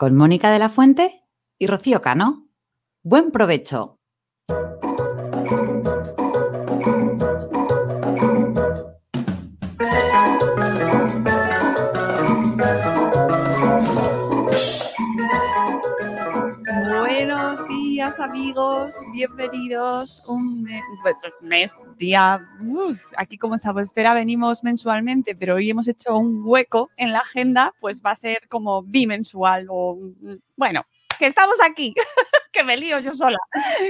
con Mónica de la Fuente y Rocío Cano. Buen provecho. Amigos, bienvenidos un mes, mes día, aquí como Espera venimos mensualmente, pero hoy hemos hecho un hueco en la agenda, pues va a ser como bimensual o bueno, que estamos aquí, que me lío yo sola,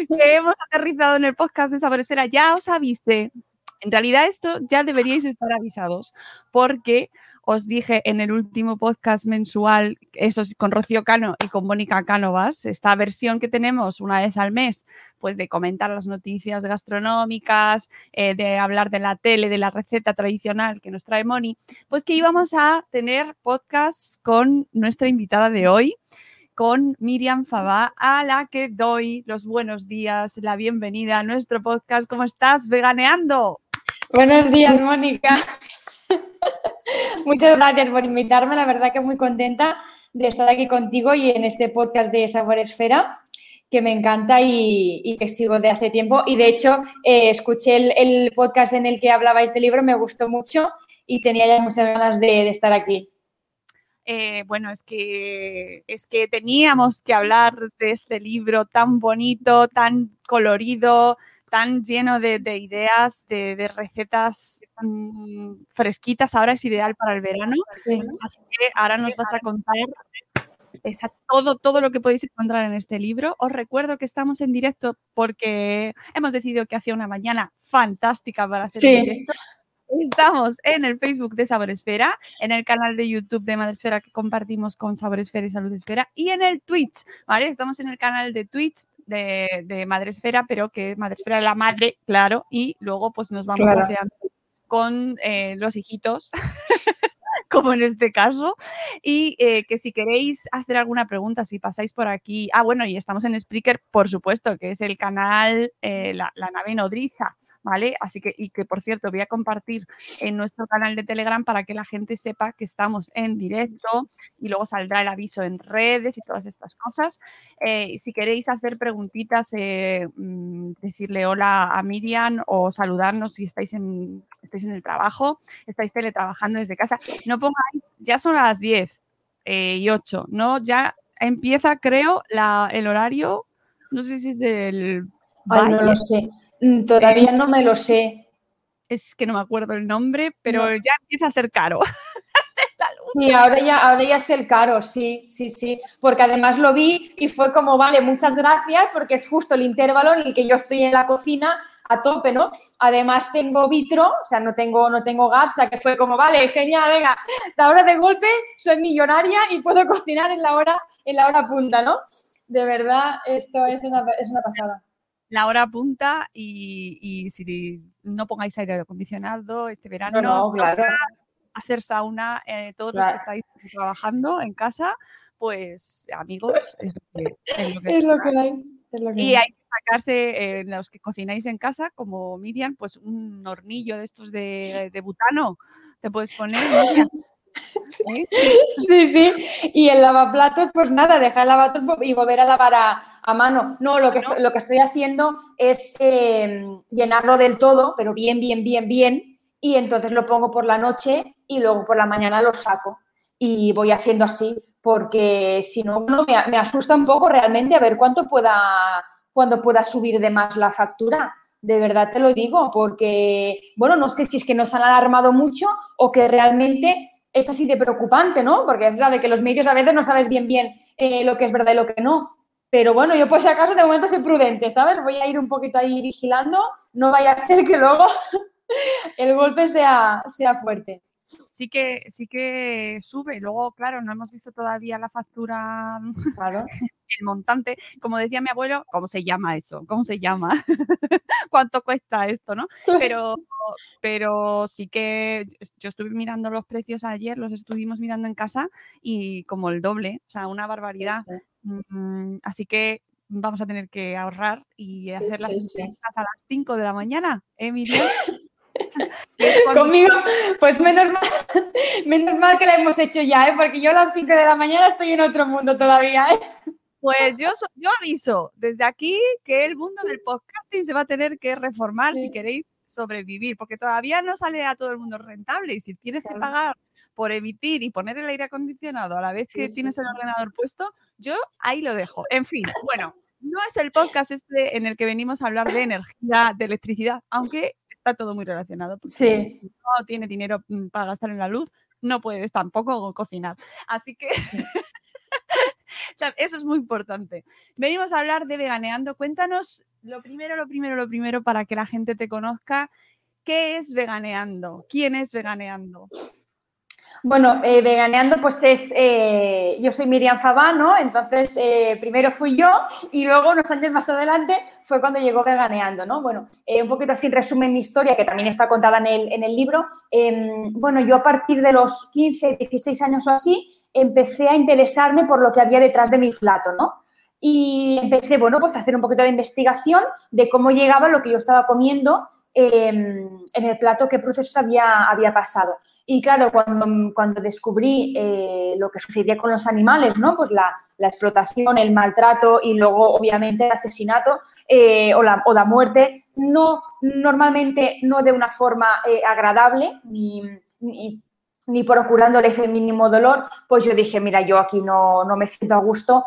que hemos aterrizado en el podcast de Sabor Esfera, ya os avise. En realidad esto ya deberíais estar avisados porque os dije en el último podcast mensual, eso es con Rocío Cano y con Mónica Cánovas, esta versión que tenemos una vez al mes, pues de comentar las noticias gastronómicas, eh, de hablar de la tele, de la receta tradicional que nos trae Moni, pues que íbamos a tener podcast con nuestra invitada de hoy con Miriam Fabá, a la que doy los buenos días, la bienvenida a nuestro podcast. ¿Cómo estás, veganeando? Buenos días, Mónica. Muchas gracias por invitarme. La verdad que muy contenta de estar aquí contigo y en este podcast de Sabor Esfera, que me encanta y, que sigo de hace tiempo. Y de hecho, eh, escuché el, podcast en el que hablabais del libro, me gustó mucho y tenía ya muchas ganas de, de estar aquí. Eh, bueno, es que, es que teníamos que hablar de este libro tan bonito, tan colorido, tan lleno de, de ideas, de, de recetas um, fresquitas. Ahora es ideal para el verano. Sí. Así que ahora nos vas a contar esa, todo, todo lo que podéis encontrar en este libro. Os recuerdo que estamos en directo porque hemos decidido que hacía una mañana fantástica para hacer sí. el directo. Estamos en el Facebook de Sabor Esfera, en el canal de YouTube de Madre Esfera que compartimos con Sabor Esfera y Salud Esfera y en el Twitch, ¿vale? Estamos en el canal de Twitch de, de Madre Esfera, pero que Madre Esfera es la madre, claro, y luego pues nos vamos Claro. paseando con eh, los hijitos, como en este caso, y eh, que si queréis hacer alguna pregunta, si pasáis por aquí, ah, bueno, y estamos en Spreaker, por supuesto, que es el canal eh, la, la nave nodriza, ¿vale? Así que, y que por cierto, voy a compartir en nuestro canal de Telegram para que la gente sepa que estamos en directo y luego saldrá el aviso en redes y todas estas cosas. Eh, si queréis hacer preguntitas, eh, mmm, decirle hola a Miriam o saludarnos si estáis en, estáis en el trabajo, estáis teletrabajando desde casa, no pongáis, ya son las 10 eh, y 8, ¿no? Ya empieza, creo, la, el horario, no sé si es el... Ay, no lo sé. Mm, Todavía no me lo sé. Es que no me acuerdo el nombre, pero no. ya empieza a ser caro. Sí, ahora ya, ahora ya es el caro, sí, sí, sí. Porque además lo vi y fue como, vale, muchas gracias, porque es justo el intervalo en el que yo estoy en la cocina a tope, ¿no? Además tengo vitro, o sea, no tengo, no tengo gas, o sea, que fue como, vale, genial, venga, la hora de golpe, soy millonaria y puedo cocinar en la hora, en la hora punta, ¿no? De verdad, esto es una, es una pasada la hora punta y, y, si no pongáis aire acondicionado este verano, no, no claro. hacer sauna, eh, todos claro. los que estáis trabajando en casa, pues amigos, es lo que, es lo que, es lo que hay. Es lo que y hay que sacarse, eh, los que cocináis en casa, como Miriam, pues un hornillo de estos de, de butano, te puedes poner, Miriam. Sí. sí, sí. Y el lavaplatos, pues nada, dejar el lavaplatos y volver a lavar a, a mano. No, lo que, estoy, lo que estoy haciendo es eh, llenarlo del todo, pero bien, bien, bien, bien. Y entonces lo pongo por la noche y luego por la mañana lo saco. Y voy haciendo así, porque si no, me, me, asusta un poco realmente a ver cuánto pueda, cuándo pueda subir de más la factura. De verdad te lo digo, porque, bueno, no sé si es que nos han alarmado mucho o que realmente es así de preocupante, ¿no? Porque sabe que los medios a veces no sabes bien bien eh, lo que es verdad y lo que no. Pero bueno, yo por si acaso de momento soy prudente, ¿sabes? Voy a ir un poquito ahí vigilando, no vaya a ser que luego el golpe sea, sea fuerte sí que, sí que sube. Luego, claro, no hemos visto todavía la factura, claro. el montante. Como decía mi abuelo, ¿cómo se llama eso? ¿Cómo se llama? ¿Cuánto cuesta esto, no? Pero, pero sí que yo estuve mirando los precios ayer, los estuvimos mirando en casa y como el doble, o sea, una barbaridad. Mm, así que vamos a tener que ahorrar y hacer las sí, a las 5 de la mañana, ¿eh, Conmigo, pues menos mal, menos mal que la hemos hecho ya, ¿eh? porque yo a las 5 de la mañana estoy en otro mundo todavía. ¿eh? Pues yo, yo aviso desde aquí que el mundo del podcasting se va a tener que reformar si queréis sobrevivir, porque todavía no sale a todo el mundo rentable y si tienes que pagar por emitir y poner el aire acondicionado a la vez que tienes el ordenador puesto, yo ahí lo dejo. En fin, bueno, no es el podcast este en el que venimos a hablar de energía, de electricidad, aunque está todo muy relacionado. Sí. Si no tiene dinero mm, para gastar en la luz, no puedes tampoco cocinar. Así que eso es muy importante. Venimos a hablar de veganeando. Cuéntanos lo primero, lo primero, lo primero para que la gente te conozca. ¿Qué es veganeando? ¿Quién es veganeando? Bueno, eh, veganeando, pues es, eh, yo soy Miriam Fabá, ¿no? Entonces, eh, primero fui yo y luego unos años más adelante fue cuando llegó veganeando, ¿no? Bueno, un poquito así resumen mi historia, que también está contada en el, en el libro. Em, bueno, yo a partir de los 15, 16 años o así, empecé a interesarme por lo que había detrás de mi plato, ¿no? Y empecé, bueno, pues a hacer un poquito de investigación de cómo llegaba lo que yo estaba comiendo em, en el plato, qué procesos había, había pasado. Y claro, cuando, cuando descubrí eh, lo que sucedía con los animales, ¿no? Pues la, la, explotación, el maltrato y luego, obviamente, el asesinato eh, o, la, o, la, muerte, no, normalmente no de una forma eh, agradable ni, ni, ni, el mínimo dolor, pues yo dije, mira, yo aquí no, no me siento a gusto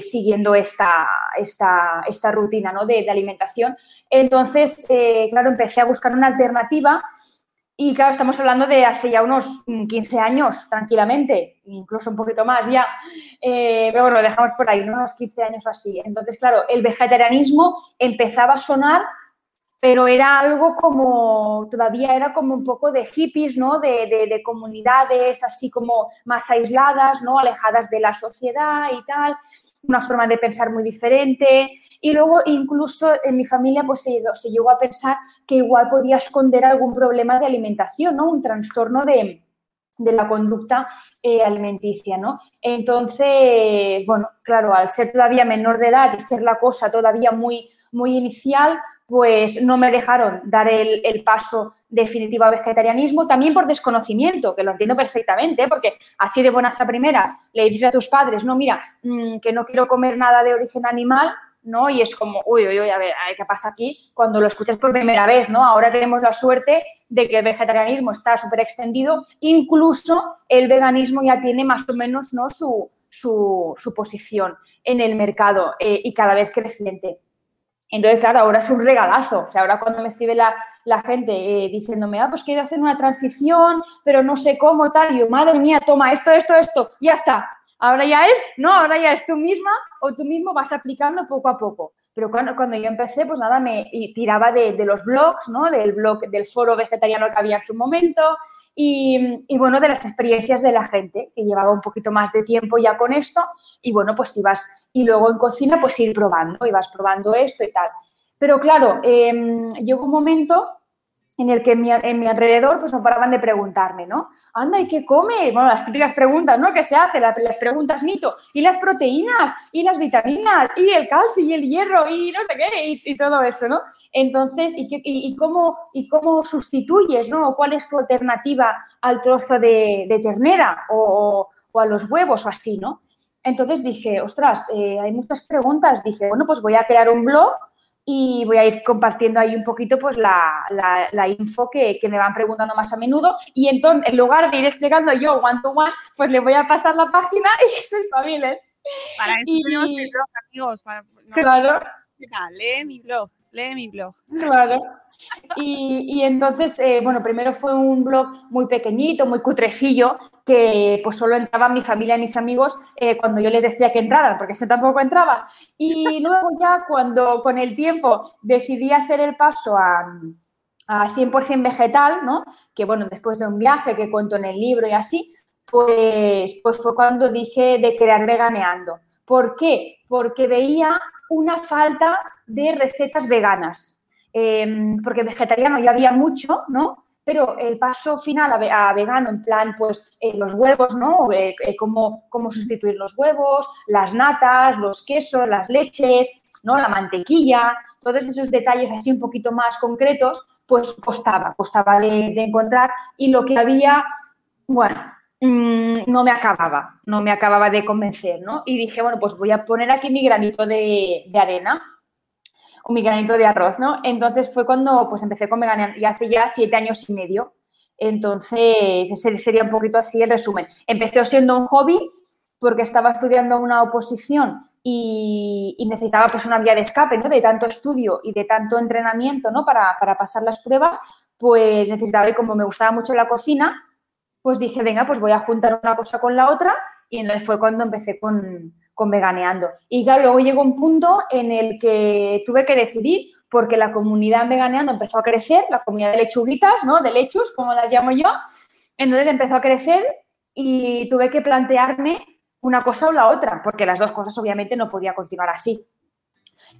siguiendo esta, esta, esta rutina ¿no? de, de alimentación. Entonces, claro, empecé a buscar una alternativa y claro, estamos hablando de hace ya unos 15 años, tranquilamente, incluso un poquito más ya. Eh, pero bueno, lo dejamos por ahí, unos 15 años así. Entonces, claro, el vegetarianismo empezaba a sonar, pero era algo como, todavía era como un poco de hippies, ¿no? De, de comunidades así como más aisladas, ¿no? Alejadas de la sociedad y tal, una forma de pensar muy diferente. Y luego incluso en mi familia pues se, se llegó a pensar que igual podía esconder algún problema de alimentación, ¿no? Un trastorno de, de la conducta eh, alimenticia, ¿no? Entonces, bueno, claro, al ser todavía menor de edad y ser la cosa todavía muy, muy inicial, pues no me dejaron dar el, paso definitivo a vegetarianismo, también por desconocimiento, que lo entiendo perfectamente, ¿eh? porque así de buenas a primeras le dices a tus padres, no, mira, mmm, que no quiero comer nada de origen animal, ¿no? Y es como, uy, uy, uy, a ver, ¿qué pasa aquí? Cuando lo escuchas por primera vez, ¿no? Ahora tenemos la suerte de que el vegetarianismo está súper extendido, incluso el veganismo ya tiene más o menos, ¿no? Su, su, su posición en el mercado eh, y cada vez creciente. Entonces, claro, ahora es un regalazo. O sea, ahora cuando me escribe la, la gente eh, diciéndome, ah, pues quiero hacer una transición, pero no sé cómo, tal, y yo, madre mía, toma esto, esto, esto, ya está. Ahora ya es, no, ahora ya es tú misma o tú mismo vas aplicando poco a poco. Pero cuando, cuando yo empecé, pues nada, me tiraba de, los blogs, ¿no? Del blog, del foro vegetariano que había en su momento y, y, bueno, de las experiencias de la gente que llevaba un poquito más de tiempo ya con esto y bueno, pues ibas, y luego en cocina pues ir probando, ibas probando esto y tal. Pero claro, eh, llegó un momento en el que en mi, alrededor pues no paraban de preguntarme, ¿no? Anda, ¿y qué come? Bueno, las típicas preguntas, ¿no? ¿Qué se hace? Las, preguntas mito. ¿Y las proteínas? ¿Y las vitaminas? ¿Y el calcio? ¿Y el hierro? ¿Y no sé qué? Y, todo eso, ¿no? Entonces, ¿y, cómo, ¿y cómo sustituyes, ¿no? ¿Cuál es tu alternativa al trozo de, ternera o, o, a los huevos o así, ¿no? Entonces dije, ostras, eh, hay muchas preguntas. Dije, bueno, pues voy a crear un blog y voy a ir compartiendo ahí un poquito pues la, la, info que, que, me van preguntando más a menudo y entonces en lugar de ir explicando yo one to one, pues le voy a pasar la página y soy familia. Para eso y... tenemos blog, amigos. Para, claro. Lee mi blog, lee mi blog. Claro. Y, entonces, eh, bueno, primero fue un blog muy pequeñito, muy cutrecillo, que pues solo entraban mi familia y mis amigos eh, cuando yo les decía que entraran, porque eso tampoco entraban. Y luego ya cuando con el tiempo decidí hacer el paso a, a 100% vegetal, ¿no? Que bueno, después de un viaje que cuento en el libro y así, pues, pues fue cuando dije de crear veganeando. ¿Por qué? Porque veía una falta de recetas veganas. Em, porque vegetariano ya había mucho, ¿no? Pero el paso final a, vegano, en plan, pues eh, los huevos, ¿no? Eh, eh, cómo, sustituir los huevos, las natas, los quesos, las leches, ¿no? La mantequilla, todos esos detalles así un poquito más concretos, pues costaba, costaba de, encontrar y lo que había, bueno, mm, no me acababa, no me acababa de convencer, ¿no? Y dije, bueno, pues voy a poner aquí mi granito de, arena mi granito de arroz, ¿no? Entonces fue cuando pues empecé con Vegan y hace ya siete años y medio. Entonces, ese sería un poquito así el resumen. Empecé siendo un hobby porque estaba estudiando una oposición y, necesitaba pues una vía de escape, ¿no? De tanto estudio y de tanto entrenamiento, ¿no? Para, para pasar las pruebas, pues necesitaba, y como me gustaba mucho la cocina, pues dije, venga, pues voy a juntar una cosa con la otra y fue cuando empecé con, con Veganeando. Y luego llegó un punto en el que tuve que decidir porque la comunidad Veganeando empezó a crecer, la comunidad de lechuguitas, ¿no? De lechus, como las llamo yo. Entonces empezó a crecer y tuve que plantearme una cosa o la otra, porque las dos cosas obviamente no podía continuar así.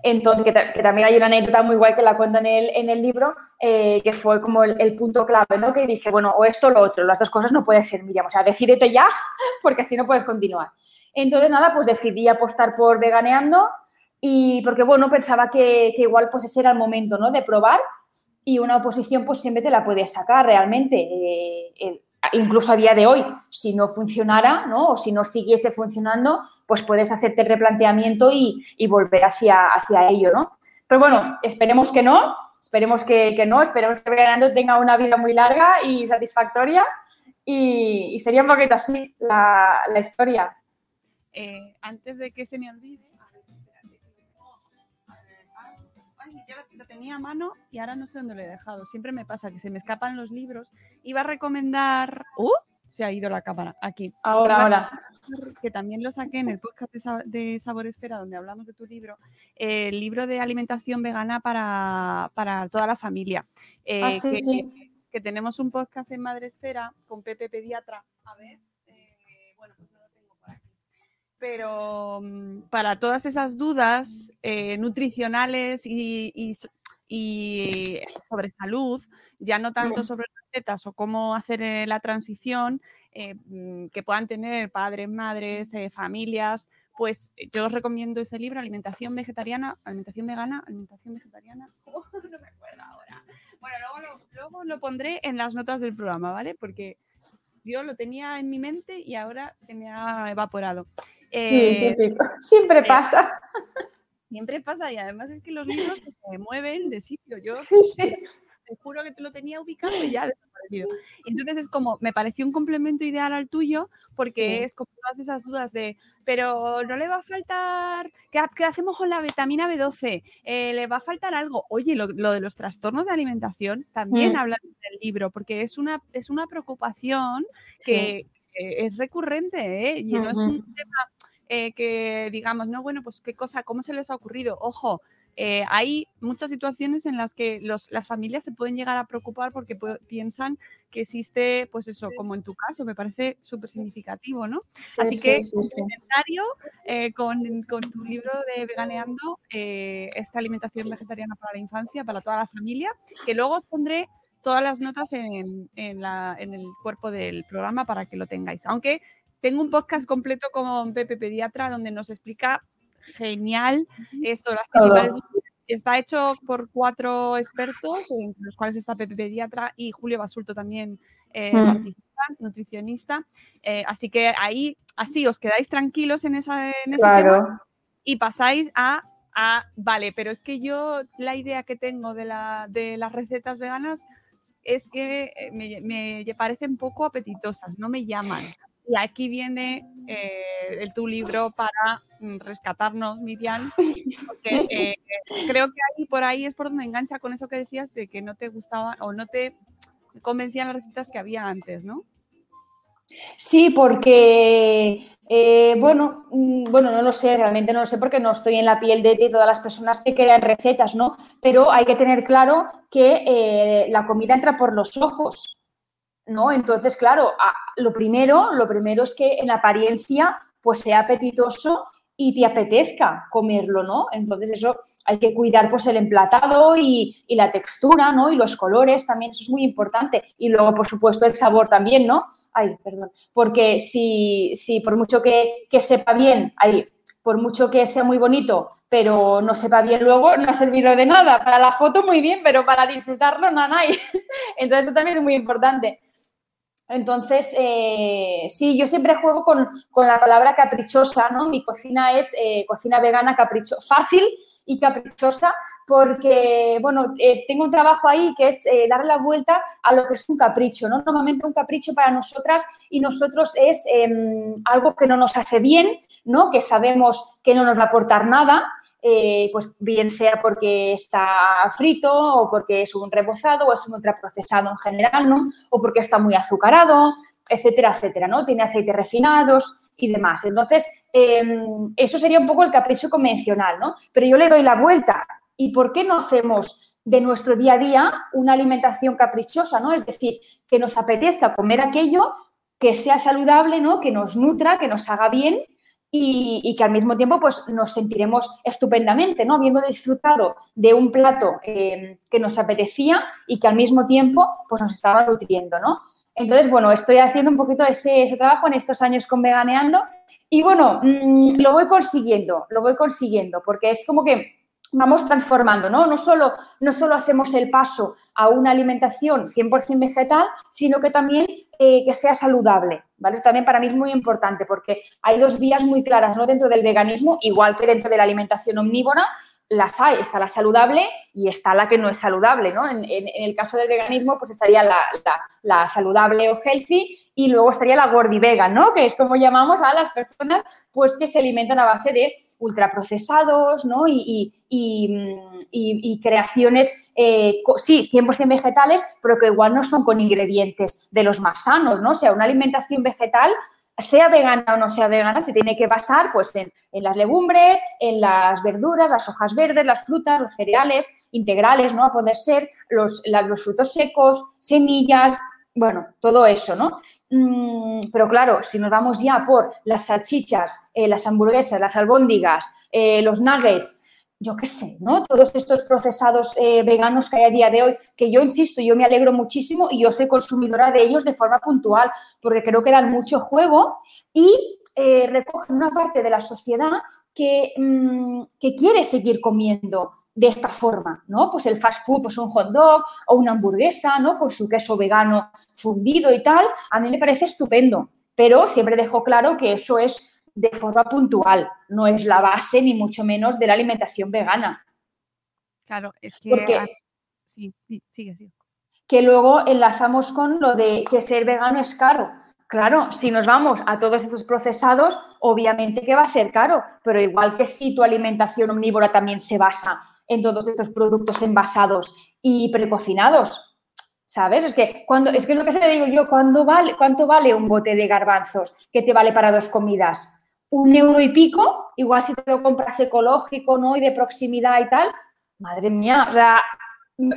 Entonces, que, también hay una anécdota muy guay que la cuento en el, en el libro, eh, que fue como el, punto clave, ¿no? Que dije, bueno, o esto o lo otro, las dos cosas no puede ser, Miriam, o sea, decídete ya, porque así no puedes continuar. Entonces, nada, pues decidí apostar por veganeando y porque, bueno, pensaba que, igual pues ese era el momento, ¿no? De probar y una oposición pues siempre te la puedes sacar realmente. Eh, incluso a día de hoy, si no funcionara, ¿no? O si no siguiese funcionando, pues puedes hacerte el replanteamiento y, volver hacia, hacia ello, ¿no? Pero bueno, esperemos que no, esperemos que, no, esperemos que Veganeando tenga una vida muy larga y satisfactoria y, sería un poquito así la, la historia. Eh, antes de que se me olvide, a ver, espérate. Ay, ya lo, tenía a mano y ahora no sé dónde lo he dejado. Siempre me pasa que se me escapan los libros. Iba a recomendar. ¡Uh! Se ha ido la cámara. Aquí. Ahora, ahora. Que también lo saqué en el podcast de Sabor Esfera, donde hablamos de tu libro. el libro de alimentación vegana para, para toda la familia. Eh, ah, sí, que, sí. que tenemos un podcast en Madre Esfera con Pepe Pediatra. A ver pero mm, para todas esas dudas eh, nutricionales y, sobre salud, ya no tanto sobre recetas o cómo hacer eh, la transición eh, mm, que puedan tener padres, madres, familias, pues yo os recomiendo ese libro, Alimentación Vegetariana, Alimentación Vegana, Alimentación Vegetariana, oh, no me acuerdo ahora. Bueno, luego lo, luego lo pondré en las notas del programa, ¿vale? Porque yo lo tenía en mi mente y ahora se me ha evaporado. Eh, Siempre eh, pasa. Siempre pasa y además es que los libros se mueven de sitio. Yo sí, sí. te juro que te lo tenía ubicado y ya desaparecido. Entonces es como, me pareció un complemento ideal al tuyo porque es como todas esas dudas de, pero no le va a faltar, ¿qué, hacemos con la vitamina B12? Eh, ¿Le va a faltar algo? Oye, lo, de los trastornos de alimentación también mm. hablan del libro porque es una, es una preocupación que es recurrente ¿eh? y no es un tema eh, que digamos, no, bueno, pues qué cosa, cómo se les ha ocurrido. Ojo, eh, hay muchas situaciones en las que las familias se pueden llegar a preocupar porque piensan que existe, pues eso, como en tu caso, me parece súper significativo, ¿no? Así que, comentario eh, con, tu libro de Veganeando, esta alimentación vegetariana para la infancia, para toda la familia, que luego os pondré todas las notas en, en, en el cuerpo del programa para que lo tengáis. Aunque tengo un podcast completo con Pepe Pediatra donde nos explica genial eso, Está hecho por cuatro expertos, entre los cuales está Pepe Pediatra y Julio Basulto también eh, mm. participa, nutricionista. Eh, así que ahí, así os quedáis tranquilos en, esa, en ese tema y pasáis a Ah, vale, pero es que yo la idea que tengo de, la, de las recetas veganas es que eh, me, me parecen poco apetitosas, no me llaman. Y aquí viene eh, tu libro para mm, rescatarnos, Miriam, porque eh, creo que ahí por ahí es por donde engancha con eso que decías de que no te gustaban o no te convencían las recetas que había antes, ¿no? Sí, porque, eh, bueno, mm, bueno, no lo sé, realmente no lo sé porque no estoy en la piel de, todas las personas que crean recetas, ¿no? Pero hay que tener claro que eh, la comida entra por los ojos, ¿no? Entonces, claro, lo primero, lo primero es que en apariencia, pues sea apetitoso y te apetezca comerlo, ¿no? Entonces eso hay que cuidar pues el emplatado y, y la textura, ¿no? Y los colores también, eso es muy importante. Y luego, por supuesto, el sabor también, ¿no? ay, perdón, porque si, si por mucho que, sepa bien, ay, por mucho que sea muy bonito, pero no sepa bien luego, no ha servido de nada. Para la foto muy bien, pero para disfrutarlo no hay. Entonces eso también es muy importante. Entonces, eh, sí, yo siempre juego con, la palabra caprichosa, ¿no? Mi cocina es eh, cocina vegana capricho, fácil y caprichosa, porque, bueno, eh, tengo un trabajo ahí que es darle la vuelta a lo que es un capricho, ¿no? Normalmente un capricho para nosotras y nosotros es em, algo que no nos hace bien, ¿no? Que sabemos que no nos va a aportar nada, eh, pues bien sea porque está frito o porque es un rebozado o es un ultraprocesado en general, ¿no? O porque está muy azucarado, etcétera, etcétera, ¿no? Tiene aceites refinados y demás. Entonces, em, eso sería un poco el capricho convencional, ¿no? Pero yo le doy la vuelta ¿Y por qué no hacemos de nuestro día a día una alimentación caprichosa, ¿no? Es decir, que nos apetezca comer aquello que sea saludable, ¿no? Que nos nutra, que nos haga bien y, que al mismo tiempo pues nos sentiremos estupendamente, ¿no? Habiendo disfrutado de un plato eh, que nos apetecía y que al mismo tiempo pues nos estaba nutriendo, ¿no? Entonces, bueno, estoy haciendo un poquito ese, ese trabajo en estos años con Veganeando y bueno, mm, lo voy consiguiendo, lo voy consiguiendo porque es como que vamos transformando, ¿no? No solo, no solo hacemos el paso a una alimentación 100% vegetal, sino que también eh, que sea saludable, Esto también para mí es muy importante porque hay dos vías muy claras, ¿no? Dentro del veganismo, igual que dentro de la alimentación omnívora, las hay, está la saludable y está la que no es saludable, ¿no? En, el caso del veganismo, pues estaría la, saludable o healthy y luego estaría la gordi vegan, ¿no? Que es como llamamos a las personas, pues que se alimentan a base de ultraprocesados, ¿no? Y, creaciones, eh, sí, 100% vegetales, pero que igual no son con ingredientes de los más sanos, ¿no? O sea, una alimentación vegetal sea vegana o no sea vegana, se tiene que basar pues, en, las legumbres, en las verduras, las hojas verdes, las frutas, los cereales integrales, ¿no? A poder ser los, los frutos secos, semillas, bueno, todo eso, ¿no? Mm, pero claro, si nos vamos ya por las salchichas, eh, las hamburguesas, las albóndigas, eh, los nuggets, yo qué sé, ¿no? Todos estos procesados eh, veganos que hay a día de hoy, que yo insisto, yo me alegro muchísimo y yo soy consumidora de ellos de forma puntual, porque creo que dan mucho juego y eh, recogen una parte de la sociedad que, mm, que, quiere seguir comiendo de esta forma, ¿no? Pues el fast food, pues un hot dog o una hamburguesa, ¿no? Con su queso vegano fundido y tal, a mí me parece estupendo, pero siempre dejo claro que eso es de forma puntual, no es la base ni mucho menos de la alimentación vegana. Claro, es que... sí, sigue, sigue. Que luego enlazamos con lo de que ser vegano es caro. Claro, si nos vamos a todos estos procesados, obviamente que va a ser caro, pero igual que si tu alimentación omnívora también se basa en todos estos productos envasados y precocinados, ¿sabes? Es que cuando es que es lo que se digo yo, ¿cuándo vale, ¿cuánto vale un bote de garbanzos que te vale para dos comidas? Un euro y pico, igual si te lo compras ecológico, ¿no? Y de proximidad y tal, madre mía, o sea,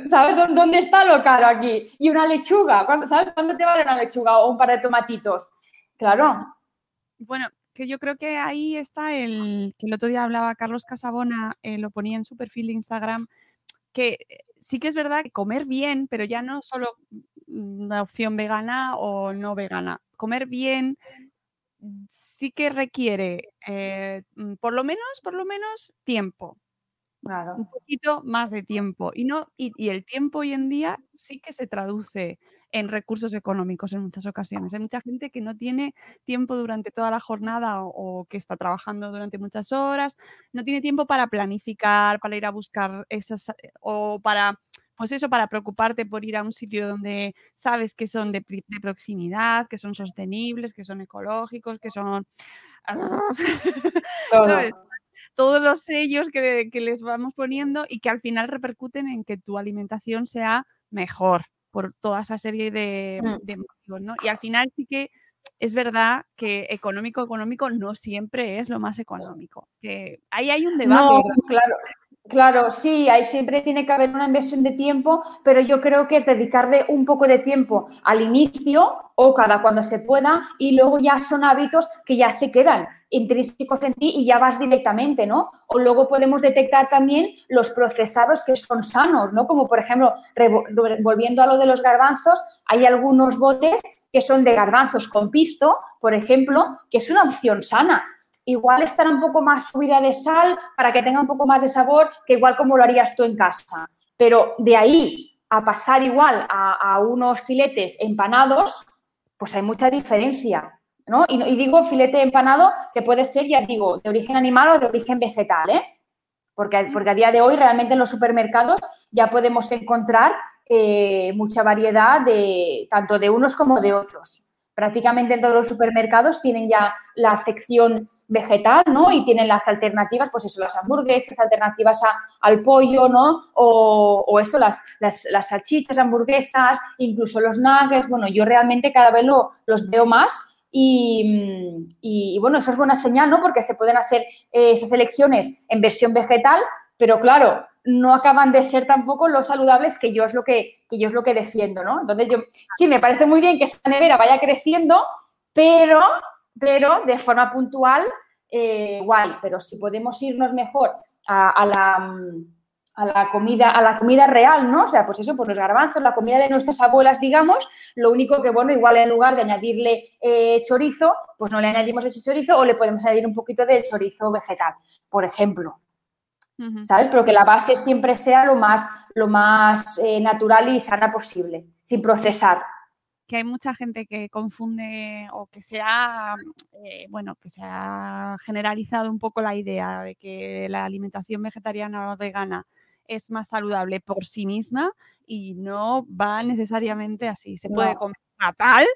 ¿sabes dónde está lo caro aquí? Y una lechuga, ¿sabes cuándo te vale una lechuga o un par de tomatitos? Claro. Bueno, que yo creo que ahí está el que el otro día hablaba Carlos Casabona, eh, lo ponía en su perfil de Instagram, que sí que es verdad que comer bien, pero ya no solo una opción vegana o no vegana, comer bien sí que requiere eh, mm, por lo menos, por lo menos tiempo, un poquito más de tiempo. Y, no, y, el tiempo hoy en día sí que se traduce en recursos económicos en muchas ocasiones. Hay mucha gente que no tiene tiempo durante toda la jornada o, que está trabajando durante muchas horas, no tiene tiempo para planificar, para ir a buscar esas eh, o para pues eso, para preocuparte por ir a un sitio donde sabes que son de, proximidad, que son sostenibles, que son ecológicos, que son... todos los sellos que, les vamos poniendo y que al final repercuten en que tu alimentación sea mejor por toda esa serie de, mm. motivos, ¿no? Y al final sí que es verdad que económico, económico no siempre es lo más económico. Que ahí hay un debate. No, claro. Claro, sí, ahí siempre tiene que haber una inversión de tiempo, pero yo creo que es dedicarle un poco de tiempo al inicio o cada cuando se pueda y luego ya son hábitos que ya se quedan intrínsecos en ti y ya vas directamente, ¿no? O luego podemos detectar también los procesados que son sanos, ¿no? Como por ejemplo, volviendo a lo de los garbanzos, hay algunos botes que son de garbanzos con pisto, por ejemplo, que es una opción sana igual estará un poco más subida de sal para que tenga un poco más de sabor que igual como lo harías tú en casa. Pero de ahí a pasar igual a, unos filetes empanados, pues hay mucha diferencia. ¿no? Y, digo filete empanado que puede ser, ya digo, de origen animal o de origen vegetal, ¿eh? Porque, porque a día de hoy realmente en los supermercados ya podemos encontrar eh, mucha variedad de tanto de unos como de otros prácticamente en todos los supermercados tienen ya la sección vegetal, ¿no? Y tienen las alternativas, pues eso, las hamburguesas, alternativas al pollo, ¿no? O, eso, las, las, las, salchichas, hamburguesas, incluso los nuggets. Bueno, yo realmente cada vez lo, los veo más y, y, bueno, eso es buena señal, ¿no? Porque se pueden hacer eh, esas elecciones en versión vegetal, pero claro, no acaban de ser tampoco los saludables que yo es lo que, yo es lo que defiendo, ¿no? Entonces yo, sí, me parece muy bien que esa nevera vaya creciendo, pero, pero de forma puntual, eh, guay, pero si podemos irnos mejor a, la a la comida, a la comida real, ¿no? O sea, pues eso, pues los garbanzos, la comida de nuestras abuelas, digamos, lo único que, bueno, igual en lugar de añadirle eh, chorizo, pues no le añadimos ese chorizo o le podemos añadir un poquito de chorizo vegetal, por ejemplo. ¿Sabes? Pero que la base siempre sea lo más, lo más eh, natural y sana posible, sin procesar. Que hay mucha gente que confunde o que se ha, eh, bueno, que se ha generalizado un poco la idea de que la alimentación vegetariana o vegana es más saludable por sí misma y no va necesariamente así. Se puede comer fatal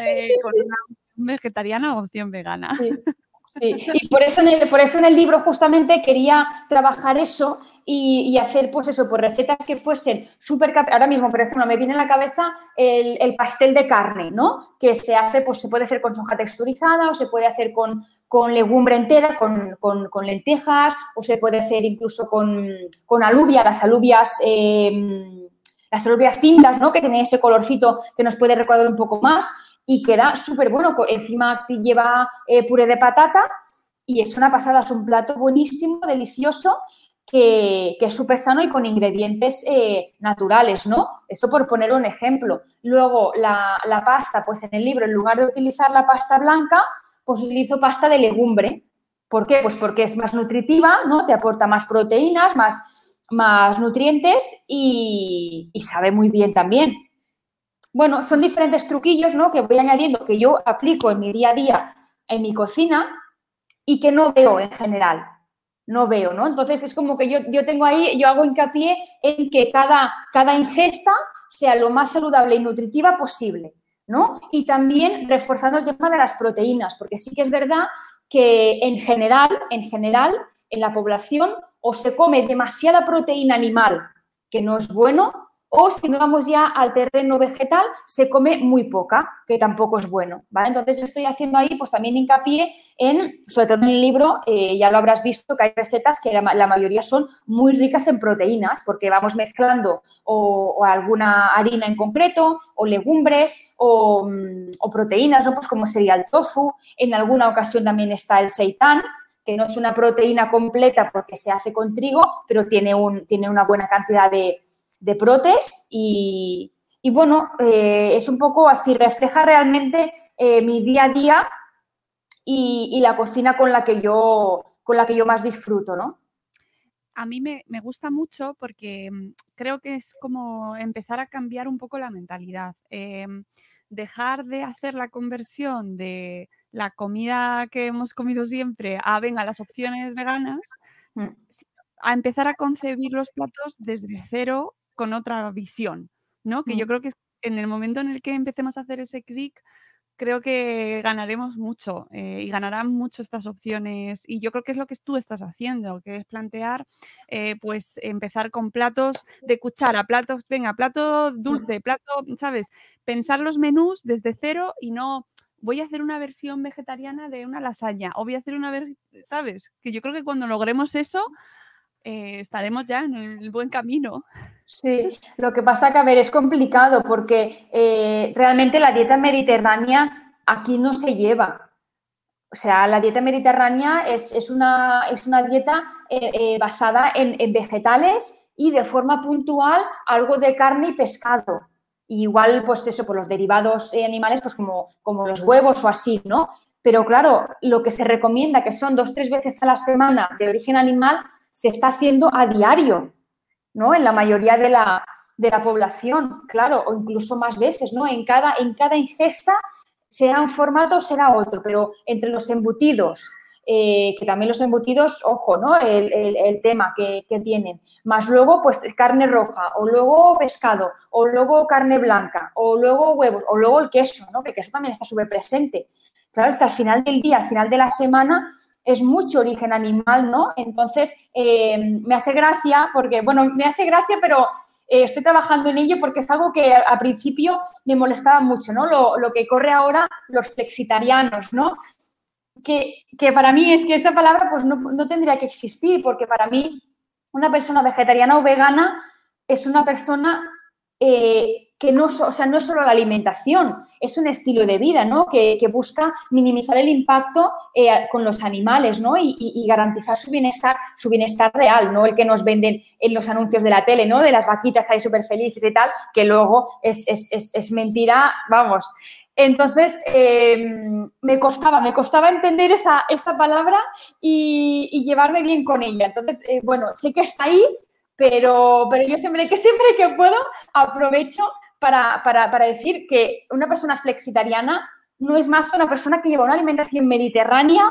eh, con una opción vegetariana o opción vegana. Sí, y por eso, en el, por eso en el libro justamente quería trabajar eso y, hacer, pues eso, pues recetas que fuesen súper... Ahora mismo, por ejemplo, me viene a la cabeza el, pastel de carne, ¿no? Que se hace, pues se puede hacer con soja texturizada o se puede hacer con, con legumbre entera, con, con, lentejas o se puede hacer incluso con, con alubia, las alubias... Em, las alubias pintas, ¿no? Que tienen ese colorcito que nos puede recordar un poco más y queda súper bueno. Encima lleva eh, puré de patata y es una pasada, es un plato buenísimo, delicioso, que, es súper sano y con ingredientes eh, naturales, ¿no? Eso por poner un ejemplo. Luego, la, pasta, pues en el libro, en lugar de utilizar la pasta blanca, pues utilizo pasta de legumbre. ¿Por qué? Pues porque es más nutritiva, ¿no? Te aporta más proteínas, más, más nutrientes y sabe muy bien también. Bueno, son diferentes truquillos ¿no? que voy añadiendo que yo aplico en mi día a día en mi cocina y que no veo en general. No veo, ¿no? Entonces es como que yo, yo tengo ahí, yo hago hincapié en que cada, cada ingesta sea lo más saludable y nutritiva posible, ¿no? Y también reforzando el tema de las proteínas, porque sí que es verdad que en general, en general, en la población o se come demasiada proteína animal, que no es bueno, o si no vamos ya al terreno vegetal, se come muy poca, que tampoco es bueno, ¿vale? Entonces yo estoy haciendo ahí pues también hincapié en, sobre todo en el libro, eh, ya lo habrás visto, que hay recetas que la, mayoría son muy ricas en proteínas, porque vamos mezclando o, alguna harina en concreto, o legumbres, o, mm, o, proteínas, ¿no? Pues como sería el tofu, en alguna ocasión también está el seitán, que no es una proteína completa porque se hace con trigo, pero tiene, un, tiene una buena cantidad de de protes y, bueno, eh, es un poco así, refleja realmente eh, mi día a día y, la cocina con la que yo, con la que yo más disfruto, ¿no? a mí me, gusta mucho porque mm, creo que es como empezar a cambiar un poco la mentalidad. Em, dejar de hacer la conversión de la comida que hemos comido siempre a venga las opciones veganas, mm. a empezar a concebir los platos desde cero con otra visión, ¿no? Que yo mm. creo que en el momento en el que empecemos a hacer ese clic, creo que ganaremos mucho eh, y ganarán mucho estas opciones. Y yo creo que es lo que tú estás haciendo, que es plantear, eh, pues empezar con platos de cuchara, platos, venga, plato dulce, plato, ¿sabes? Pensar los menús desde cero y no voy a hacer una versión vegetariana de una lasaña o voy a hacer una, ¿sabes? Que yo creo que cuando logremos eso, eh, estaremos ya en el buen camino. Sí, lo que pasa que, a ver, es complicado porque eh, realmente la dieta mediterránea aquí no se lleva. O sea, la dieta mediterránea es, una, es una, dieta eh, basada en, vegetales y de forma puntual algo de carne y pescado. igual, pues eso, por los derivados animales, pues como, como los huevos o así, ¿no? Pero claro, lo que se recomienda, que son dos, tres veces a la semana de origen animal, se está haciendo a diario, ¿no? En la mayoría de la, población, claro, o incluso más veces, ¿no? En cada, en cada ingesta, será un formato será otro, pero entre los embutidos, eh, que también los embutidos, ojo, ¿no? El, tema que, tienen. Más luego, pues carne roja, o luego pescado, o luego carne blanca, o luego huevos, o luego el queso, ¿no? Que el queso también está súper presente. Claro, es que al final del día, al final de la semana, es mucho origen animal, ¿no? Entonces, eh, me hace gracia porque, bueno, me hace gracia, pero eh, estoy trabajando en ello porque es algo que a, principio me molestaba mucho, ¿no? Lo, que corre ahora los flexitarianos, ¿no? Que, para mí es que esa palabra pues no, no tendría que existir porque para mí una persona vegetariana o vegana es una persona eh, que no, o sea, no es solo la alimentación, es un estilo de vida, ¿no? Que, busca minimizar el impacto eh, con los animales, ¿no? Y, garantizar su bienestar, su bienestar real, no el que nos venden en los anuncios de la tele, ¿no? De las vaquitas ahí súper felices y tal, que luego es, mentira, vamos. Entonces, em, me costaba, me costaba entender esa, esa palabra y, llevarme bien con ella. Entonces, eh, bueno, sé que está ahí, pero, pero yo siempre que, siempre que puedo aprovecho para, decir que una persona flexitariana no es más que una persona que lleva una alimentación mediterránea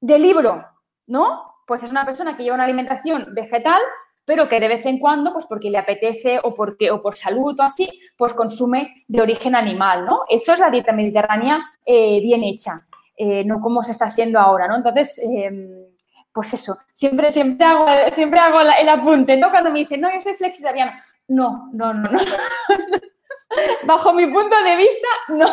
de libro, ¿no? Pues es una persona que lleva una alimentación vegetal, pero que de vez en cuando, pues porque le apetece o, porque, o por salud o así, pues consume de origen animal, ¿no? Eso es la dieta mediterránea eh, bien hecha, eh, no como se está haciendo ahora, ¿no? Entonces, em, pues eso, siempre, siempre hago, siempre hago el apunte, ¿no? Cuando me dicen, no, yo soy flexitariano. No, no, no, no. Bajo mi punto de vista, no.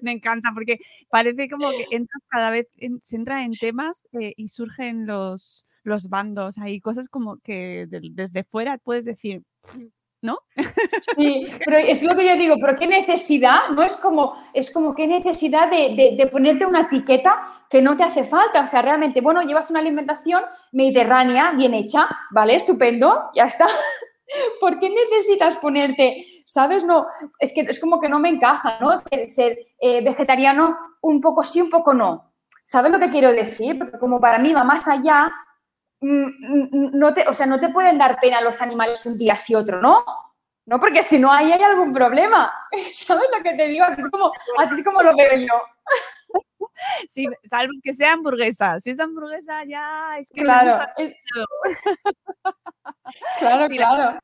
Me encanta porque parece como que cada vez se entra en temas eh, y surgen los, los bandos. Hay cosas como que desde fuera puedes decir, ¿no? Sí, pero es lo que yo digo, pero qué necesidad, no es como, es como qué necesidad de, ponerte una etiqueta que no te hace falta. O sea, realmente, bueno, llevas una alimentación mediterránea, bien hecha, ¿vale? Estupendo, ya está. ¿Por qué necesitas ponerte, sabes? No, es que es como que no me encaja, ¿no? Ser, eh, vegetariano un poco sí, un poco no. ¿Sabes lo que quiero decir? Porque como para mí va más allá, no te, o sea, no te pueden dar pena los animales un día sí otro, ¿no? No, porque si no hay, hay algún problema. ¿Sabes lo que te digo? Así es como, así es como lo veo yo. Sí, salvo que sea hamburguesa. Si es hamburguesa, ya es que. Claro. claro, claro.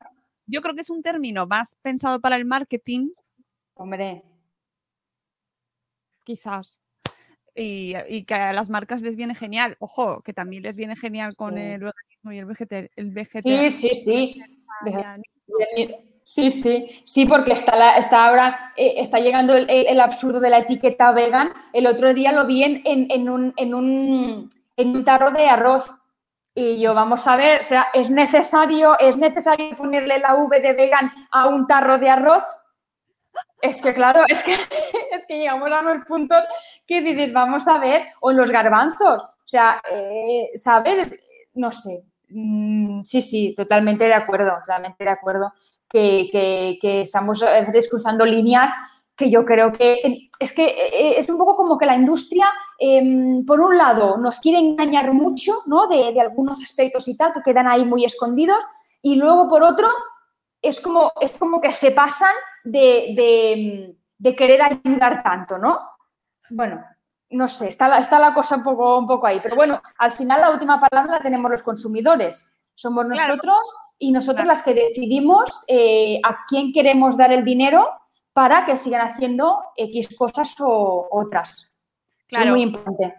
Yo creo que es un término más pensado para el marketing. Hombre. Quizás y, que a las marcas les viene genial. Ojo, que también les viene genial con el veganismo y el vegetarianismo. Sí, sí, sí. Sí, sí, sí, porque está, está ahora, eh, está llegando el, absurdo de la etiqueta vegan. El otro día lo vi en, en, un, en, un, en un tarro de arroz. Y yo, vamos a ver, o sea, ¿es necesario, ¿es necesario ponerle la V de vegan a un tarro de arroz? Es que claro, es que, es que llegamos a unos puntos que dices, vamos a ver, o los garbanzos, o sea, eh, ¿sabes? No sé. Mm, sí, sí, totalmente de acuerdo, totalmente de acuerdo que, que, estamos cruzando líneas que yo creo que es que eh, es un poco como que la industria, em, por un lado, nos quiere engañar mucho, ¿no? De, algunos aspectos y tal, que quedan ahí muy escondidos, y luego, por otro, es como, es como que se pasan de, querer ayudar tanto, ¿no? Bueno, no sé, está la, está la cosa un poco, un poco ahí, pero bueno, al final la última palabra la tenemos los consumidores. Somos nosotros y nosotros las que decidimos eh, a quién queremos dar el dinero para que sigan haciendo X cosas o otras. Claro. Es muy importante.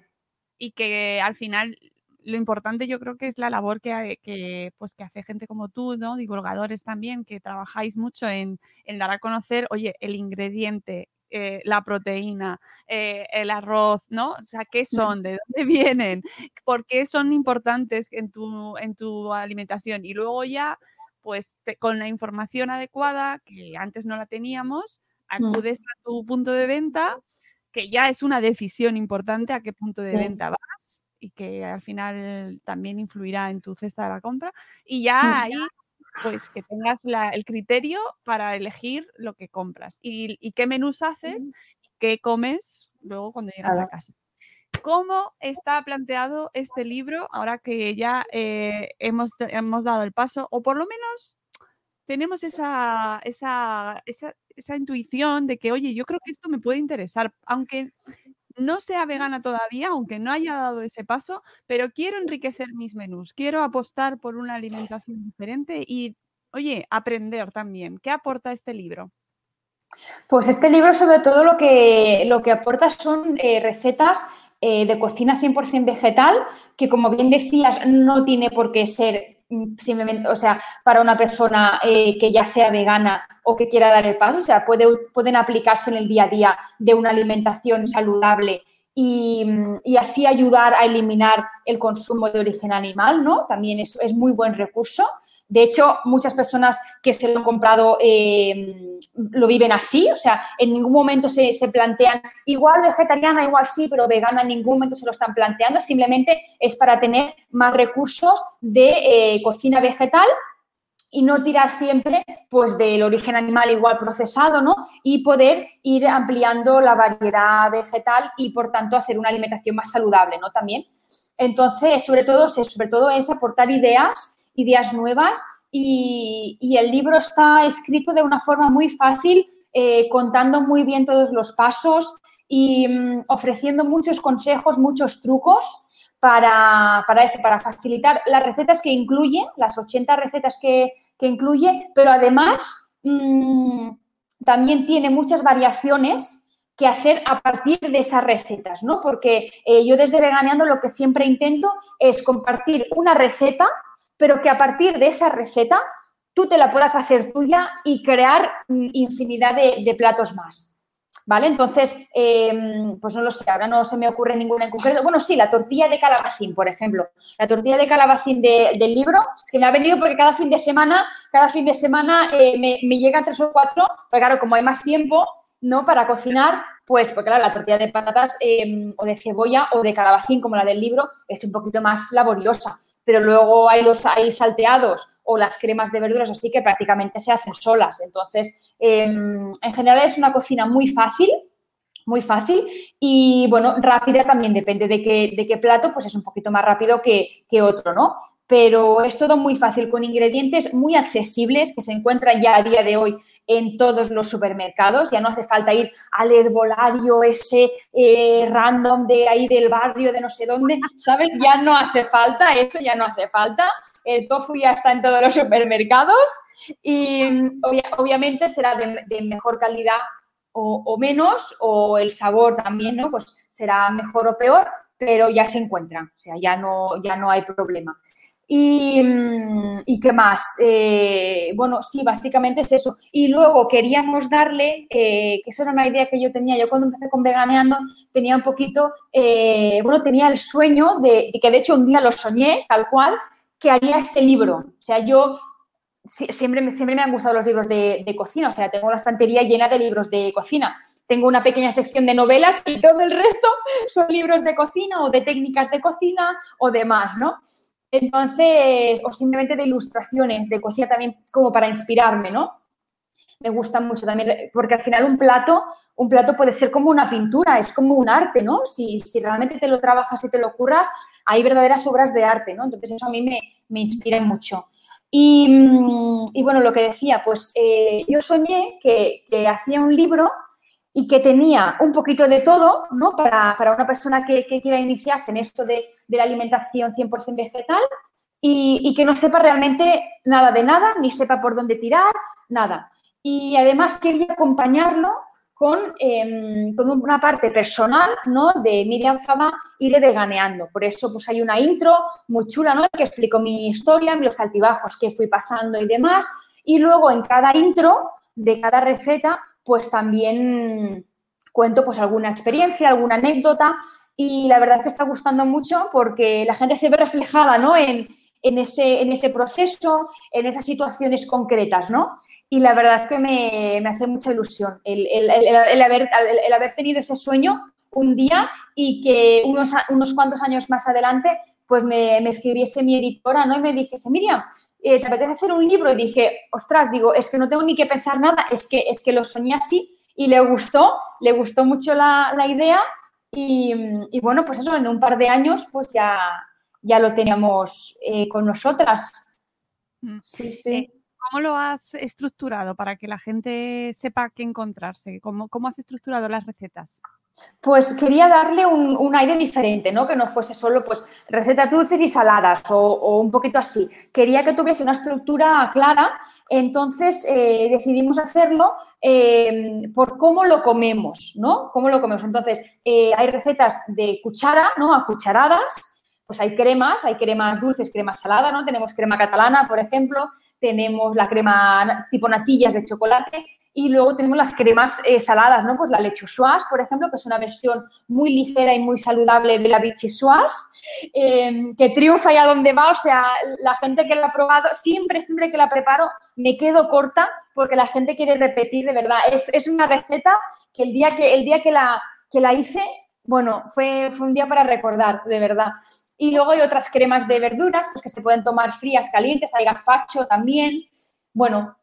Y que al final lo importante yo creo que es la labor que, que, pues, que hace gente como tú, ¿no? Divulgadores también, que trabajáis mucho en, dar a conocer, oye, el ingrediente, eh, la proteína, eh, el arroz, ¿no? O sea, ¿qué son? ¿De dónde vienen? ¿Por qué son importantes en tu, en tu alimentación? Y luego ya, pues con la información adecuada, que antes no la teníamos, Mm. acudes a tu punto de venta, que ya es una decisión importante a qué punto de venta vas y que al final también influirá en tu cesta de la compra. Y ya mm. ahí, pues que tengas el criterio para elegir lo que compras y, qué menús haces, y qué comes luego cuando llegas a casa. ¿Cómo está planteado este libro ahora que ya eh, hemos, hemos dado el paso, o por lo menos tenemos esa, esa, esa, esa intuición de que, oye, yo creo que esto me puede interesar, aunque no sea vegana todavía, aunque no haya dado ese paso, pero quiero enriquecer mis menús, quiero apostar por una alimentación diferente y, oye, aprender también. ¿Qué aporta este libro? Pues este libro sobre todo lo que, lo que aporta son eh, recetas eh, de cocina 100% vegetal, que como bien decías, no tiene por qué ser simplemente, o sea, para una persona eh, que ya sea vegana o que quiera dar el paso, o sea, puede, pueden aplicarse en el día a día de una alimentación saludable y, así ayudar a eliminar el consumo de origen animal, ¿no? También es muy buen recurso. De hecho, muchas personas que se lo han comprado eh, lo viven así, o sea, en ningún momento se, plantean igual vegetariana, igual sí, pero vegana en ningún momento se lo están planteando, simplemente es para tener más recursos de eh, cocina vegetal y no tirar siempre pues del origen animal igual procesado, ¿no? Y poder ir ampliando la variedad vegetal y por tanto hacer una alimentación más saludable, ¿no? También. Entonces, sobre todo, sobre todo es aportar ideas ideas nuevas y, el libro está escrito de una forma muy fácil, eh, contando muy bien todos los pasos y mm, ofreciendo muchos consejos, muchos trucos para, para, eso, para facilitar las recetas que incluye, las 80 recetas que, incluye, pero además mm, también tiene muchas variaciones que hacer a partir de esas recetas, ¿no? Porque eh, yo desde Veganeando lo que siempre intento es compartir una receta pero que a partir de esa receta tú te la puedas hacer tuya y crear infinidad de, platos más. ¿Vale? Entonces, em, pues no lo sé, ahora no se me ocurre ninguna en concreto. Bueno, sí, la tortilla de calabacín, por ejemplo. La tortilla de calabacín del libro, es que me ha venido porque cada fin de semana, cada fin de semana eh, me, me, llegan tres o cuatro, porque claro, como hay más tiempo, ¿no? Para cocinar, pues, porque claro, la tortilla de patatas em, o de cebolla o de calabacín, como la del libro, es un poquito más laboriosa pero luego hay los hay salteados o las cremas de verduras, así que prácticamente se hacen solas. Entonces, em, en general es una cocina muy fácil, muy fácil y, bueno, rápida también, depende de qué, de qué plato, pues es un poquito más rápido que, que otro, ¿no? Pero es todo muy fácil, con ingredientes muy accesibles que se encuentran ya a día de hoy en todos los supermercados. Ya no hace falta ir al herbolario ese eh, random de ahí del barrio, de no sé dónde, ¿sabes? Ya no hace falta, eso ya no hace falta. El tofu ya está en todos los supermercados y obviamente será de, mejor calidad o, o, menos, o el sabor también, ¿no? Pues será mejor o peor, pero ya se encuentran, o sea, ya no, ya no hay problema. Y, mm, y, qué más? Eh, bueno, sí, básicamente es eso. Y luego queríamos darle, eh, que eso era una idea que yo tenía, yo cuando empecé con Veganeando tenía un poquito, eh, bueno, tenía el sueño de, que de hecho un día lo soñé, tal cual, que haría este libro. O sea, yo siempre, siempre me han gustado los libros de, de cocina, o sea, tengo la estantería llena de libros de cocina. Tengo una pequeña sección de novelas y todo el resto son libros de cocina o de técnicas de cocina o demás, ¿no? Entonces, o simplemente de ilustraciones, de cocina también como para inspirarme, ¿no? me gusta mucho también, porque al final un plato, un plato puede ser como una pintura, es como un arte, ¿no? Si, si realmente te lo trabajas y te lo curras, hay verdaderas obras de arte, ¿no? Entonces eso a mí me, me inspira mucho. Y, mm, bueno, lo que decía, pues eh, yo soñé que, hacía un libro y que tenía un poquito de todo, ¿no? Para, para una persona que, que, quiera iniciarse en esto de, de la alimentación 100% vegetal y, y, que no sepa realmente nada de nada, ni sepa por dónde tirar, nada. Y además quería acompañarlo con, eh, con, una parte personal ¿no? de Miriam Fama y de Ganeando. Por eso pues hay una intro muy chula ¿no? que explico mi historia, los altibajos que fui pasando y demás. Y luego en cada intro de cada receta pues también cuento pues alguna experiencia, alguna anécdota y la verdad es que está gustando mucho porque la gente se ve reflejada ¿no? en, en, ese, en ese proceso, en esas situaciones concretas, ¿no? y la verdad es que me, me hace mucha ilusión el, el, el, haber, el, haber, tenido ese sueño un día y que unos, unos cuantos años más adelante pues me, me, escribiese mi editora ¿no? y me dijese, Miriam, eh, ¿te apetece hacer un libro? Y dije, ostras, digo, es que no tengo ni que pensar nada, es que, es que lo soñé así y le gustó, le gustó mucho la, la idea y, y, bueno, pues eso, en un par de años pues ya, ya lo teníamos eh, con nosotras. Mm. Sí, sí. ¿Cómo lo has estructurado para que la gente sepa qué encontrarse? ¿Cómo, cómo has estructurado las recetas? Pues quería darle un, un, aire diferente, ¿no? Que no fuese solo pues recetas dulces y saladas o, o un poquito así. Quería que tuviese una estructura clara, entonces eh, decidimos hacerlo eh, por cómo lo comemos, ¿no? Cómo lo comemos. Entonces, eh, hay recetas de cuchara, ¿no? A cucharadas, pues hay cremas, hay cremas dulces, cremas saladas, ¿no? Tenemos crema catalana, por ejemplo, tenemos la crema tipo natillas de chocolate y luego tenemos las cremas eh, saladas, ¿no? Pues la leche soise, por ejemplo, que es una versión muy ligera y muy saludable de la vichyssoise, eh, que triunfa allá donde va, o sea, la gente que la ha probado, siempre, siempre que la preparo, me quedo corta porque la gente quiere repetir, de verdad. Es, es una receta que el día que, el día que, la, que la hice, bueno, fue, fue un día para recordar, de verdad. Y luego hay otras cremas de verduras, pues que se pueden tomar frías, calientes, hay gazpacho también. Bueno,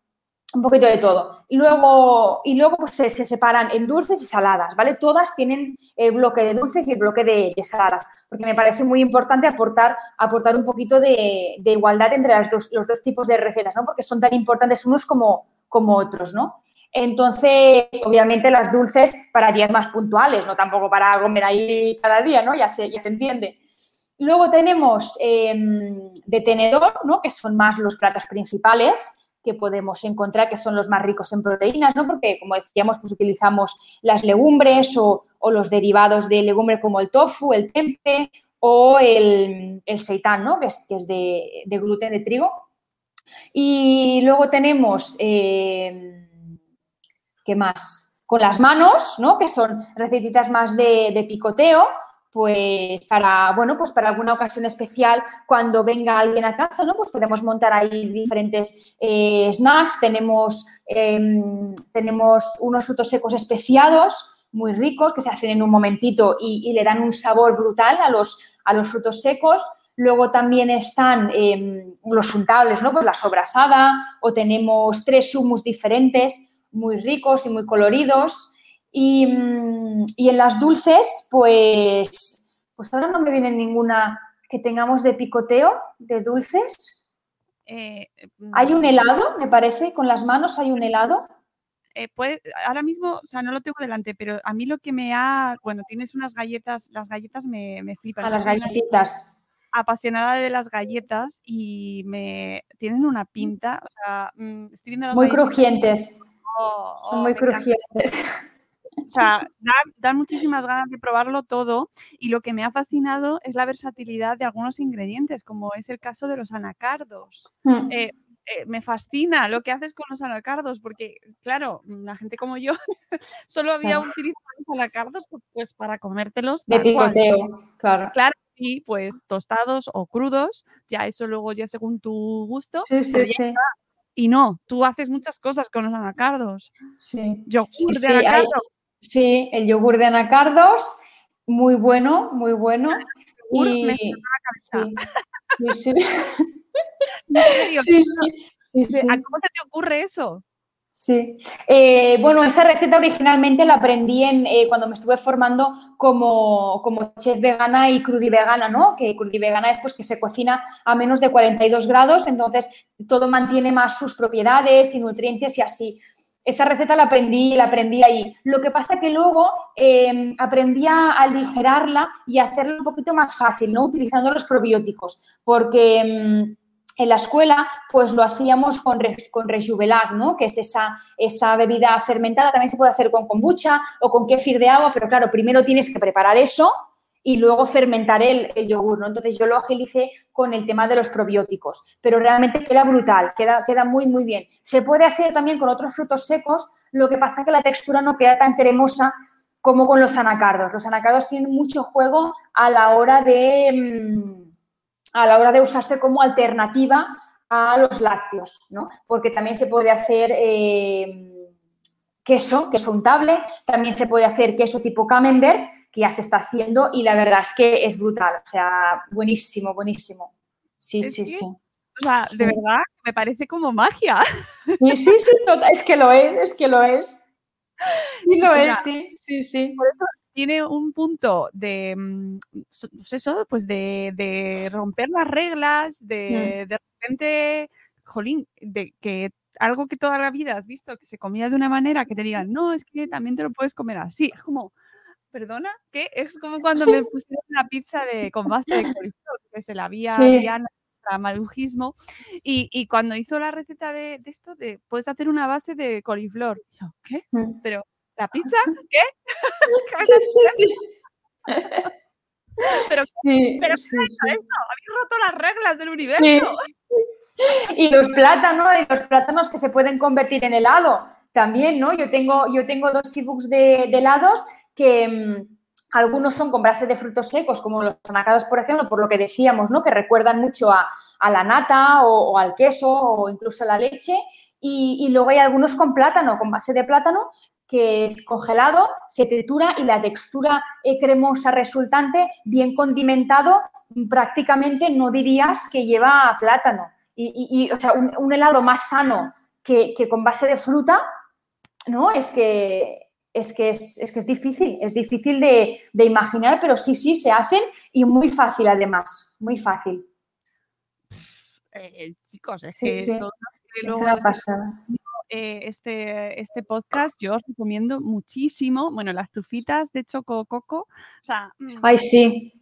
un poquito de todo. Y luego, y luego pues se, se, separan en dulces y saladas, ¿vale? Todas tienen el bloque de dulces y el bloque de, saladas, porque me parece muy importante aportar, aportar un poquito de, de igualdad entre las dos, los dos tipos de recetas, ¿no? Porque son tan importantes unos como, como otros, ¿no? Entonces, obviamente las dulces para días más puntuales, no tampoco para comer ahí cada día, ¿no? Ya se, ya se entiende. Luego tenemos eh, de tenedor, ¿no? que son más los platos principales que podemos encontrar, que son los más ricos en proteínas, ¿no? porque, como decíamos, pues utilizamos las legumbres o, los derivados de legumbre como el tofu, el tempe o el, el seitán, ¿no? que es, de, gluten de trigo. Y luego tenemos, eh, ¿qué más? Con las manos, ¿no? que son recetitas más de, de picoteo, pues para, bueno, pues para alguna ocasión especial, cuando venga alguien a casa, ¿no? Pues podemos montar ahí diferentes eh, snacks. Tenemos, eh, tenemos unos frutos secos especiados muy ricos que se hacen en un momentito y, le dan un sabor brutal a los, a los frutos secos. Luego también están eh, los untables, ¿no? Pues la sobrasada o tenemos tres humus diferentes muy ricos y muy coloridos. Y, y, en las dulces, pues, pues ahora no me viene ninguna que tengamos de picoteo, de dulces. Eh, hay un helado, me parece, con las manos hay un helado. Eh, puede, ahora mismo, o sea, no lo tengo delante, pero a mí lo que me ha, bueno, tienes unas galletas, las galletas me, me flipan. A las galletitas. Apasionada de las galletas y me tienen una pinta, o sea, mm, estoy viendo las Muy crujientes. Oh, oh, Son muy crujientes. O sea, dan, da muchísimas ganas de probarlo todo y lo que me ha fascinado es la versatilidad de algunos ingredientes, como es el caso de los anacardos. Mm. Eh, eh, me fascina lo que haces con los anacardos, porque, claro, la gente como yo solo había claro. utilizado los anacardos pues, para comértelos. De picoteo, claro. Claro, y pues tostados o crudos, ya eso luego ya según tu gusto. Sí, sí, sí. Y no, tú haces muchas cosas con los anacardos. Sí. Yogur sí, de anacardo. Hay... Sí, el yogur de anacardos, muy bueno, muy bueno. Yogur y... me sí, sí, sí. ¿En serio? sí, sí, sí, ¿A cómo se te ocurre eso? Sí. Eh, bueno, esa receta originalmente la aprendí en, eh, cuando me estuve formando como, como chef vegana y crudivegana, ¿no? Que crudivegana es pues que se cocina a menos de 42 grados, entonces todo mantiene más sus propiedades y nutrientes y así. Esa receta la aprendí, la aprendí ahí. Lo que pasa que luego eh, aprendí a aligerarla y hacerla un poquito más fácil, ¿no? Utilizando los probióticos, porque mm, en la escuela, pues lo hacíamos con, con Rejuvelac, ¿no? Que es esa, esa bebida fermentada. También se puede hacer con kombucha o con kéfir de agua, pero claro, primero tienes que preparar eso y luego fermentar el, yogur, ¿no? Entonces yo lo agilicé con el tema de los probióticos, pero realmente queda brutal, queda, queda muy, muy bien. Se puede hacer también con otros frutos secos, lo que pasa es que la textura no queda tan cremosa como con los anacardos. Los anacardos tienen mucho juego a la hora de, mm, a la hora de usarse como alternativa a los lácteos, ¿no? Porque también se puede hacer... Eh, queso, queso untable, también se puede hacer queso tipo camembert, que ya se está haciendo y la verdad es que es brutal, o sea, buenísimo, buenísimo. Sí, sí, sí. O sea, de verdad, me parece como magia. Sí, sí, sí, es que lo es, es que lo es. Sí, lo es, sí, sí, sí. Por eso tiene un punto de, mm, pues eso, pues de, de romper las reglas, de, mm. de repente, jolín, de que algo que toda la vida has visto que se comía de una manera, que te digan, no, es que también te lo puedes comer así. Es como, perdona, ¿qué? Es como cuando me pusieron una pizza de, con base de coliflor, que se la había sí. malujismo. Y, y, cuando hizo la receta de, de, esto, de puedes hacer una base de coliflor. Yo, ¿qué? Mm. Pero, ¿la pizza? ¿Qué? sí, sí, sí. pero, sí, pero sí, ¿qué es eso? Habéis roto las reglas del universo. Y los plátanos, y los plátanos que se pueden convertir en helado también, ¿no? Yo tengo, yo tengo dos ebooks de, de helados que mmm, algunos son con base de frutos secos, como los anacados, por ejemplo, por lo que decíamos, ¿no? Que recuerdan mucho a, la nata o, al queso o incluso a la leche. Y, luego hay algunos con plátano, con base de plátano, que es congelado, se tritura y la textura eh, cremosa resultante, bien condimentado, prácticamente no dirías que lleva plátano. Y, o sea, un, un, helado más sano que, que, con base de fruta, ¿no? Es que es, que es, es, que es difícil, es difícil de, de, imaginar, pero sí, sí, se hacen y muy fácil además, muy fácil. Eh, chicos, es sí, que sí. todo es una pasada. Eh, este, este podcast yo os recomiendo muchísimo, bueno, las tufitas de Choco Coco, o sea... Ay, sí,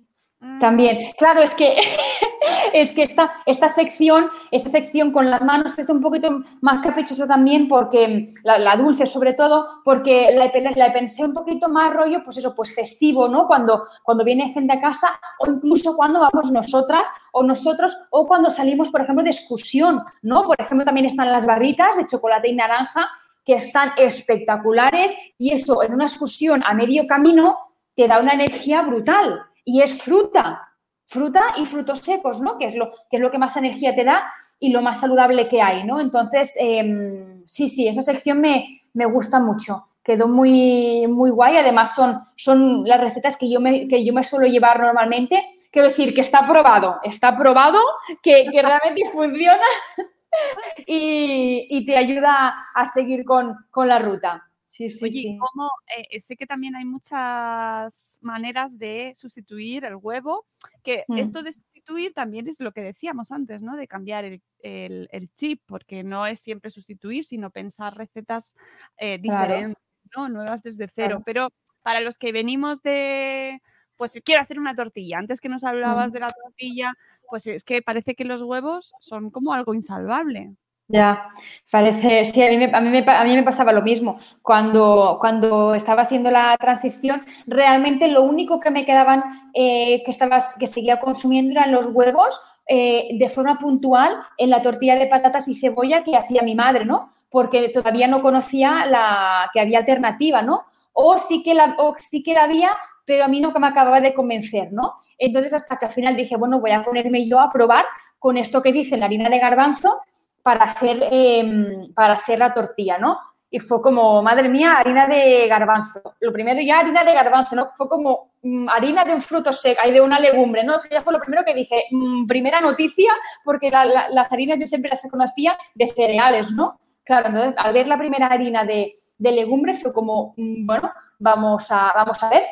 también, claro, es que, es que esta, esta sección, esta sección con las manos es un poquito más caprichosa también porque la, dulce sobre todo, porque la, la, pensé un poquito más rollo, pues eso, pues festivo, ¿no? Cuando, cuando viene gente a casa o incluso cuando vamos nosotras o nosotros o cuando salimos, por ejemplo, de excursión, ¿no? Por ejemplo, también están las barritas de chocolate y naranja que están espectaculares y eso en una excursión a medio camino te da una energía brutal y es fruta, fruta y frutos secos, ¿no? Que es lo que, es lo que más energía te da y lo más saludable que hay, ¿no? Entonces, eh, sí, sí, esa sección me, me, gusta mucho. Quedó muy, muy guay. Además, son, son las recetas que yo, me, que yo me suelo llevar normalmente. Quiero decir que está probado, está probado, que, que realmente funciona y, y, te ayuda a seguir con, con la ruta. Sí, sí, Oye, sí. ¿cómo, eh, sé que también hay muchas maneras de sustituir el huevo, que mm. esto de sustituir también es lo que decíamos antes, ¿no? De cambiar el, el, el chip, porque no es siempre sustituir, sino pensar recetas eh, diferentes, claro. ¿no? Nuevas desde cero. Claro. Pero para los que venimos de, pues quiero hacer una tortilla, antes que nos hablabas mm. de la tortilla, pues es que parece que los huevos son como algo insalvable. Ya, parece, sí, a mí, me, a, mí me, a mí me pasaba lo mismo. Cuando, cuando estaba haciendo la transición, realmente lo único que me quedaban, eh, que, estaba, que seguía consumiendo eran los huevos eh, de forma puntual en la tortilla de patatas y cebolla que hacía mi madre, ¿no? Porque todavía no conocía la, que había alternativa, ¿no? O sí, que la, o sí que la había, pero a mí no me acababa de convencer, ¿no? Entonces, hasta que al final dije, bueno, voy a ponerme yo a probar con esto que dice la harina de garbanzo para hacer, eh, para hacer la tortilla, ¿no? Y fue como, madre mía, harina de garbanzo. Lo primero ya harina de garbanzo, ¿no? Fue como mmm, harina de un fruto seco y de una legumbre, ¿no? Eso ya fue lo primero que dije. Mmm, primera noticia, porque la, la, las harinas yo siempre las conocía de cereales, ¿no? Claro, entonces al ver la primera harina de, de legumbre fue como, mm, bueno, vamos a, vamos a ver.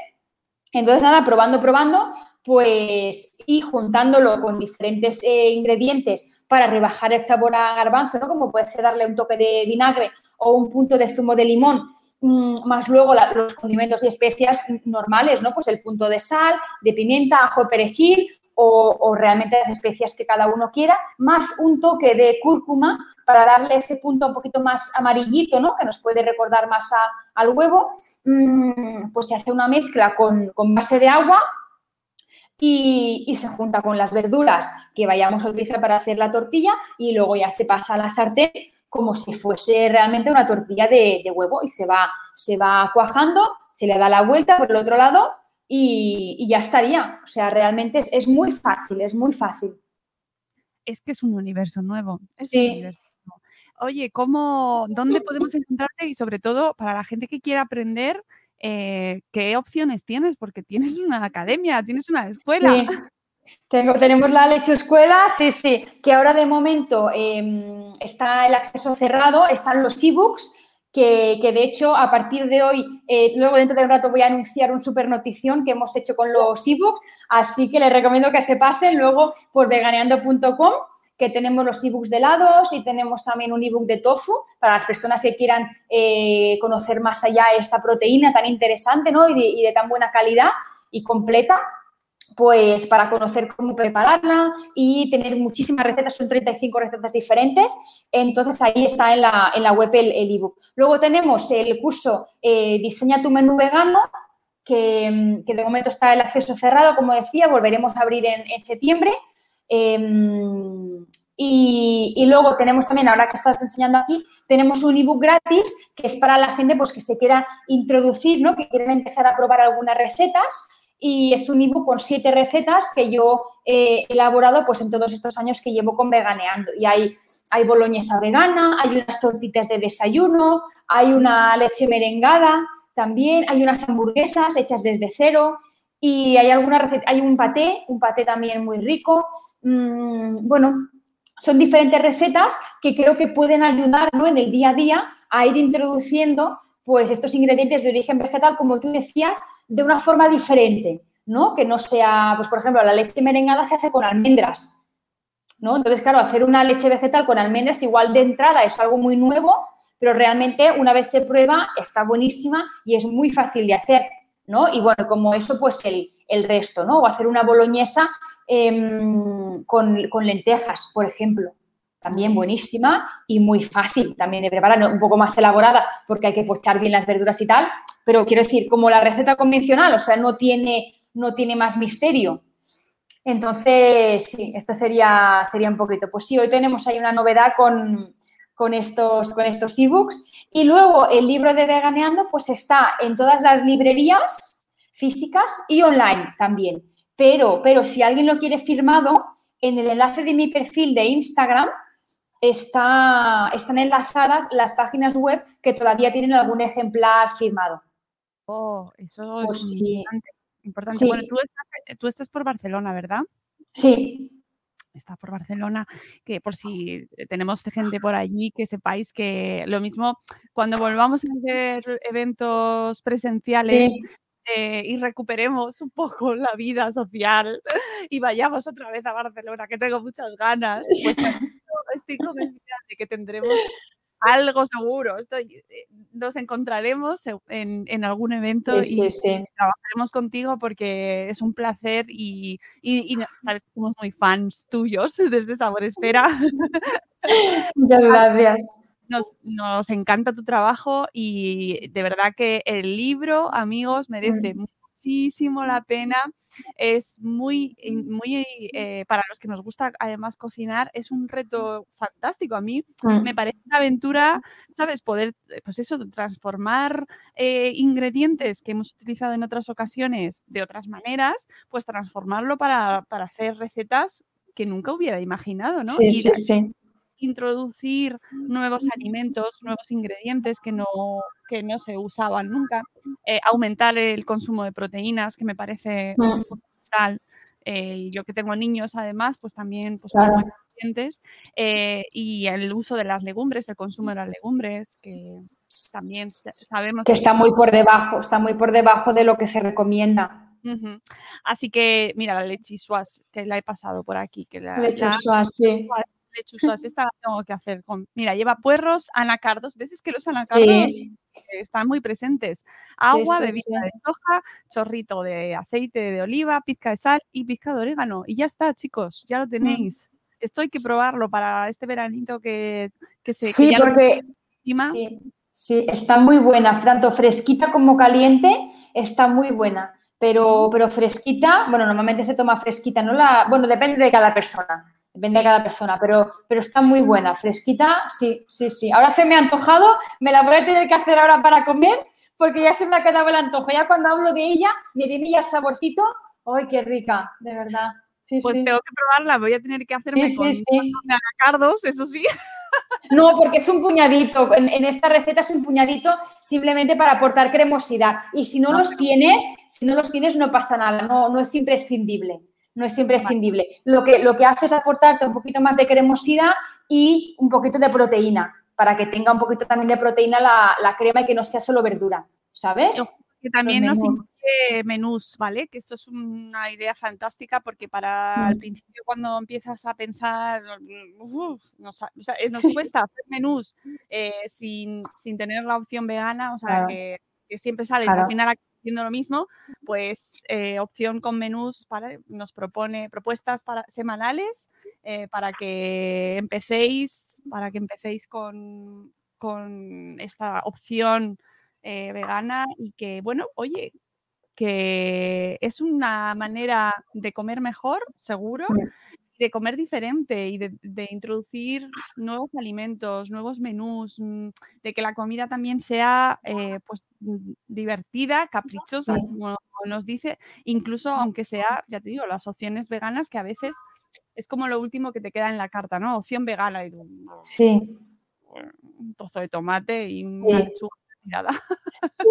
Entonces, nada, probando, probando, pues y juntándolo con diferentes eh, ingredientes para rebajar el sabor a garbanzo, ¿no? Como puede ser darle un toque de vinagre o un punto de zumo de limón, mm, más luego los condimentos y especias normales, ¿no? Pues el punto de sal, de pimienta, ajo, perejil o, realmente las especias que cada uno quiera, más un toque de cúrcuma para darle ese punto un poquito más amarillito, ¿no? Que nos puede recordar más al huevo. Mm, pues se hace una mezcla con base de agua y, se junta con las verduras que vayamos a utilizar para hacer la tortilla y luego ya se pasa a la sartén como si fuese realmente una tortilla de, huevo y se va, se va cuajando, se le da la vuelta por el otro lado y, ya estaría. O sea, realmente es, muy fácil, es muy fácil. Es que es un universo nuevo. sí. Oye, ¿cómo, ¿dónde podemos encontrarte? Y sobre todo, para la gente que quiera aprender, eh, ¿qué opciones tienes? Porque tienes una academia, tienes una escuela. Tengo, tenemos la Lecho Escuela, sí, sí, que ahora de momento em, está el acceso cerrado, están los ebooks, que, que de hecho a partir de hoy, eh, luego dentro de un rato voy a anunciar un super notición que hemos hecho con los ebooks, así que les recomiendo que se pasen luego por veganeando.com que tenemos los ebooks de helados y tenemos también un ebook de tofu para las personas que quieran eh, conocer más allá esta proteína tan interesante ¿no? y, de, tan buena calidad y completa pues para conocer cómo prepararla y tener muchísimas recetas, son 35 recetas diferentes, entonces ahí está en la, en la web el ebook. Luego tenemos el curso eh, Diseña tu menú vegano, que, que, de momento está el acceso cerrado, como decía, volveremos a abrir en, en septiembre, Em, y, luego tenemos también, ahora que estás enseñando aquí, tenemos un ebook gratis que es para la gente pues, que se quiera introducir, ¿no? que quieren empezar a probar algunas recetas. Y es un ebook con siete recetas que yo he elaborado pues, en todos estos años que llevo con Veganeando. Y hay, hay boloñesa vegana, hay unas tortitas de desayuno, hay una leche merengada también, hay unas hamburguesas hechas desde cero, y hay alguna receta, hay un paté, un paté también muy rico. Mm, bueno, son diferentes recetas que creo que pueden ayudar ¿no? en el día a día a ir introduciendo pues estos ingredientes de origen vegetal, como tú decías, de una forma diferente, ¿no? Que no sea, pues por ejemplo, la leche merengada se hace con almendras, ¿no? Entonces, claro, hacer una leche vegetal con almendras igual de entrada es algo muy nuevo, pero realmente una vez se prueba está buenísima y es muy fácil de hacer. ¿no? Y bueno, como eso, pues el, resto, ¿no? O hacer una boloñesa em, con, lentejas, por ejemplo. También buenísima y muy fácil también de preparar, un poco más elaborada porque hay que pochar bien las verduras y tal, pero quiero decir, como la receta convencional, o sea, no tiene, no tiene más misterio. Entonces, sí, esto sería, sería un poquito. Pues sí, hoy tenemos ahí una novedad con, con estos, con estos ebooks. Y luego el libro de Veganeando pues está en todas las librerías físicas y online también. Pero, pero si alguien lo quiere firmado, en el enlace de mi perfil de Instagram está, están enlazadas las páginas web que todavía tienen algún ejemplar firmado. Oh, eso es pues importante. Bueno, tú estás, tú estás por Barcelona, ¿verdad? Sí está por Barcelona, que por si tenemos gente por allí, que sepáis que lo mismo cuando volvamos a hacer eventos presenciales. Eh, y recuperemos un poco la vida social y vayamos otra vez a Barcelona, que tengo muchas ganas, pues estoy convencida de que tendremos algo seguro. Eh, nos encontraremos en, algún evento y trabajaremos contigo porque es un placer y, sabes somos muy fans tuyos desde Sabor Espera. Muchas gracias. Nos, encanta tu trabajo y de verdad que el libro, amigos, merece mm muchísimo la pena. Es muy, muy, eh, para los que nos gusta además cocinar, es un reto fantástico. A mí mm. me parece una aventura, ¿sabes? Poder, pues eso, transformar eh, ingredientes que hemos utilizado en otras ocasiones de otras maneras, pues transformarlo para, para hacer recetas que nunca hubiera imaginado, ¿no? Sí, sí, sí introducir nuevos alimentos, nuevos ingredientes que no, que no se usaban nunca, eh, aumentar el consumo de proteínas, que me parece mm. fundamental. Eh, yo que tengo niños, además, pues también pues, nutrientes eh, y el uso de las legumbres, el consumo de las legumbres, que también sabemos que está muy por debajo, está muy por debajo de lo que se recomienda. Así que, mira, la lechisuas, que la he pasado por aquí. Que la, lechisuas, sí. Lechisuas, esta la tengo que hacer con. Mira, lleva puerros, anacardos. ¿Ves? que los anacardos están muy presentes. Agua, bebida de soja, chorrito de aceite de oliva, pizca de sal y pizca de orégano. Y ya está, chicos, ya lo mm. tenéis. Esto hay que probarlo para este veranito que, que se. Sí, porque. Sí, sí, está muy buena, tanto fresquita como caliente, está muy buena pero, pero fresquita, bueno, normalmente se toma fresquita, no la, bueno, depende de cada persona, depende de cada persona, pero, pero está muy buena, fresquita, sí, sí, sí. Ahora se me ha antojado, me la voy a tener que hacer ahora para comer, porque ya se me ha quedado el antojo. Ya cuando hablo de ella, me viene ya el saborcito, ¡ay, qué rica, de verdad! Sí, pues tengo que probarla, voy a tener que hacerme con anacardos, eso sí. No, porque es un puñadito. En, esta receta es un puñadito simplemente para aportar cremosidad. Y si no, los tienes, si no los tienes, no pasa nada. No, no es imprescindible. No es imprescindible. Lo, que, lo que hace es aportarte un poquito más de cremosidad y un poquito de proteína, para que tenga un poquito también de proteína la, la crema y que no sea solo verdura. ¿Sabes? Que también nos incluye menús, ¿vale? Que esto es una idea fantástica porque para el mm. principio cuando empiezas a pensar, nos, cuesta hacer menús eh, sin, tener la opción vegana, o sea, que, siempre sales al final haciendo lo mismo, pues eh, opción con menús para, nos propone propuestas para, semanales eh, para que empecéis, para que empecéis con, con esta opción eh, vegana y que, bueno, oye, que es una manera de comer mejor, seguro, de comer diferente y de, introducir nuevos alimentos, nuevos menús, mm, de que la comida también sea eh, pues mm, divertida, caprichosa, como nos dice, incluso aunque sea, ya te digo, las opciones veganas que a veces es como lo último que te queda en la carta, ¿no? Opción vegana. Y, sí. Un trozo de tomate y una lechuga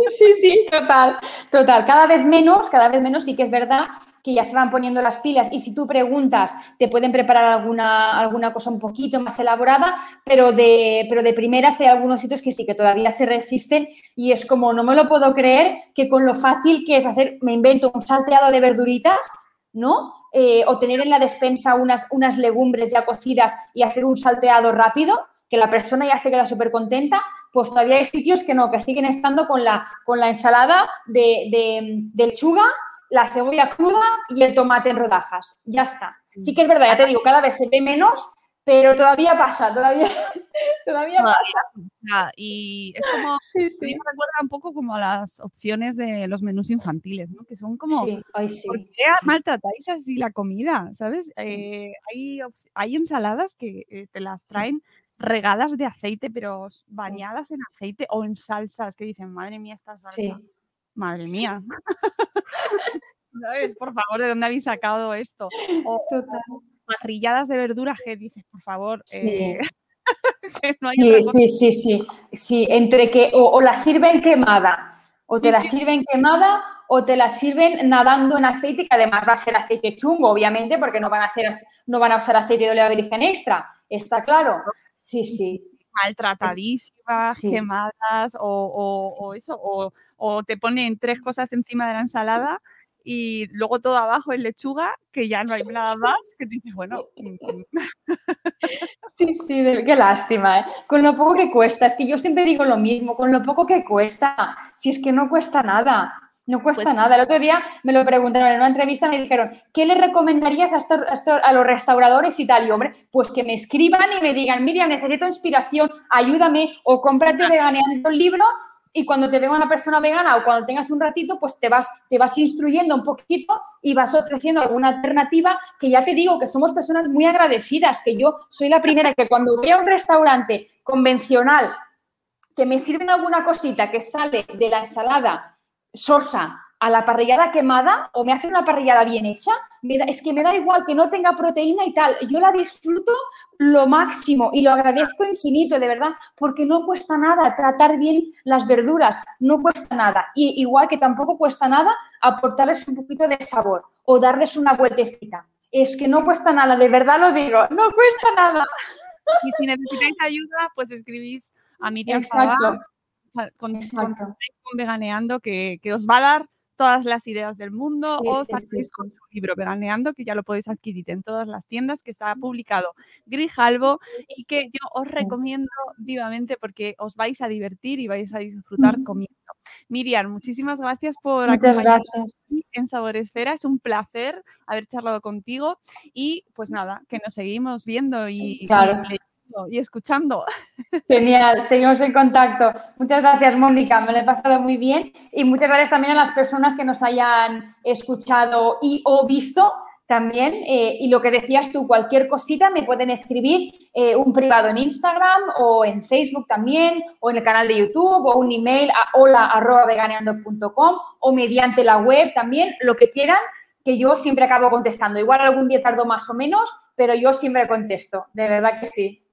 Sí, sí, total, total. Cada vez menos, cada vez menos, sí que es verdad que ya se van poniendo las pilas y si tú preguntas, te pueden preparar alguna, alguna cosa un poquito más elaborada, pero de, pero de primeras hay algunos sitios que sí, que todavía se resisten y es como, no me lo puedo creer que con lo fácil que es hacer, me invento un salteado de verduritas, ¿no? Eh, o tener en la despensa unas, unas legumbres ya cocidas y hacer un salteado rápido, que la persona ya se queda súper contenta, pues todavía hay sitios que no, que siguen estando con la, con la ensalada de, lechuga, la cebolla cruda y el tomate en rodajas. Ya está. Sí que es verdad, ya te digo, cada vez se ve menos, pero todavía pasa, todavía, todavía pasa. y es como, sí, me recuerda un poco como a las opciones de los menús infantiles, ¿no? Que son como, sí, ¿por qué maltratáis así la comida? ¿Sabes? Eh, hay, hay ensaladas que eh, te las traen regadas de aceite, pero bañadas en aceite o en salsas que dicen, madre mía, esta salsa. Madre mía. ¿Sabes? Por favor, ¿de dónde habéis sacado esto? O, parrilladas de verduras que dices, por favor. Eh, sí. sí, sí, sí, Entre que o, la sirven quemada, o te la sirven quemada, o te la sirven nadando en aceite, que además va a ser aceite chungo, obviamente, porque no van a, hacer, no van a usar aceite de oliva virgen extra. Está claro. Sí, sí. Maltratadísimas, quemadas o, eso, o, te ponen tres cosas encima de la ensalada y luego todo abajo es lechuga, que ya no hay nada más, que dices, bueno. Mm, mm". Sí, sí, qué lástima, ¿eh? Con lo poco que cuesta, es que yo siempre digo lo mismo, con lo poco que cuesta, si es que no cuesta nada. No cuesta pues nada. El otro día me lo preguntaron en una entrevista, me dijeron, ¿qué le recomendarías a, a, los restauradores y tal? Y hombre, pues que me escriban y me digan, Miriam, necesito inspiración, ayúdame o cómprate veganeando un libro y cuando te venga una persona vegana o cuando tengas un ratito, pues te vas, te vas instruyendo un poquito y vas ofreciendo alguna alternativa que ya te digo que somos personas muy agradecidas, que yo soy la primera que cuando voy a un restaurante convencional que me sirven alguna cosita que sale de la ensalada sosa a la parrillada quemada o me hace una parrillada bien hecha, es que me da igual que no tenga proteína y tal. Yo la disfruto lo máximo y lo agradezco infinito, de verdad, porque no cuesta nada tratar bien las verduras, no cuesta nada. Y igual que tampoco cuesta nada aportarles un poquito de sabor o darles una vueltecita. es que no cuesta nada, de verdad lo digo, no cuesta nada. Y si necesitáis ayuda, pues escribís a Miriam Exacto. Con, con- Veganeando, que, que os va a dar todas las ideas del mundo. Sí, o sacáis sí, con su libro Veganeando, que ya lo podéis adquirir en todas las tiendas, que está publicado Grijalvo y que yo os recomiendo vivamente porque os vais a divertir y vais a disfrutar comiendo. Miriam, muchísimas gracias por Muchas gracias. en Sabor Esfera. Es un placer haber charlado contigo y pues nada, que nos seguimos viendo y, y Claro. Y escuchando. Genial, seguimos en contacto. Muchas gracias, Mónica, me lo he pasado muy bien. Y muchas gracias también a las personas que nos hayan escuchado y o visto también. eh, y lo que decías tú, cualquier cosita me pueden escribir eh, un privado en Instagram o en Facebook también, o en el canal de YouTube, o un email a hola.veganeando.com o mediante la web también, lo que quieran, que yo siempre acabo contestando. Igual algún día tardo más o menos, pero yo siempre contesto, de verdad que sí.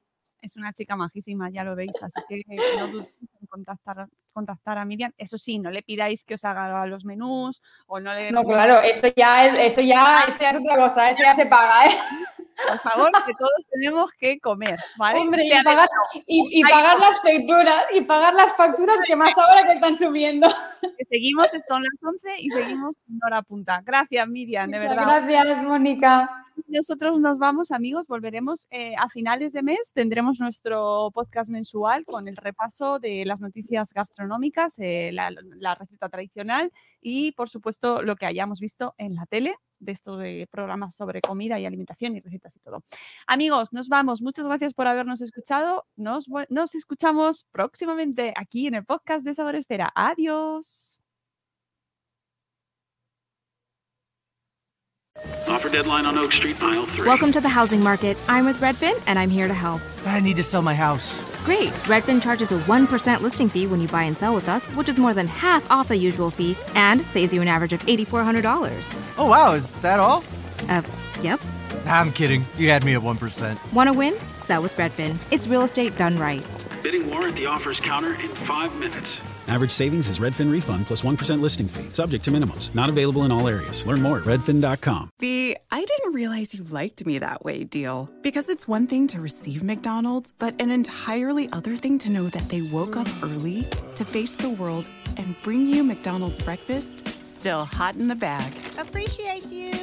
Es una chica majísima, ya lo veis, así que no dudéis en contactar, contactar a Miriam. Eso sí, no le pidáis que os haga los menús o no le... No, claro, eso ya es, eso ya, eso ya es otra cosa, eso ya se paga, ¿eh? Por favor, que todos tenemos que comer, ¿vale? Hombre, y pagar, y, pagar las facturas, y pagar las facturas que más ahora que están subiendo. que seguimos, son las 11 y seguimos en hora punta. Gracias, Miriam, de verdad. Gracias, Mónica. Nosotros nos vamos, amigos, volveremos eh, a finales de mes. Tendremos nuestro podcast mensual con el repaso de las noticias gastronómicas, eh, la, receta tradicional y, por supuesto, lo que hayamos visto en la tele de estos de programas sobre comida y alimentación y recetas y todo. Amigos, nos vamos. Muchas gracias por habernos escuchado. Nos, nos escuchamos próximamente aquí en el podcast de Sabor Esfera. Adiós. Offer deadline on Oak Street, aisle three. Welcome to the housing market. I'm with Redfin and I'm here to help. I need to sell my house. Great. Redfin charges a 1% listing fee when you buy and sell with us, which is more than half off the usual fee and saves you an average of $8,400. Oh, wow, is that all? Uh, yep. I'm kidding. You had me at 1%. Want to win? Sell with Redfin. It's real estate done right. Bidding war at the offers counter in five minutes. Average savings is Redfin refund plus 1 listing fee, subject to minimums. Not available in all areas. Learn more at redfin.com. The I didn't realize you liked me that way deal. Because it's one thing to receive McDonald's, but an entirely other thing to know that they woke up early to face the world and bring you McDonald's breakfast still hot in the bag. Appreciate you.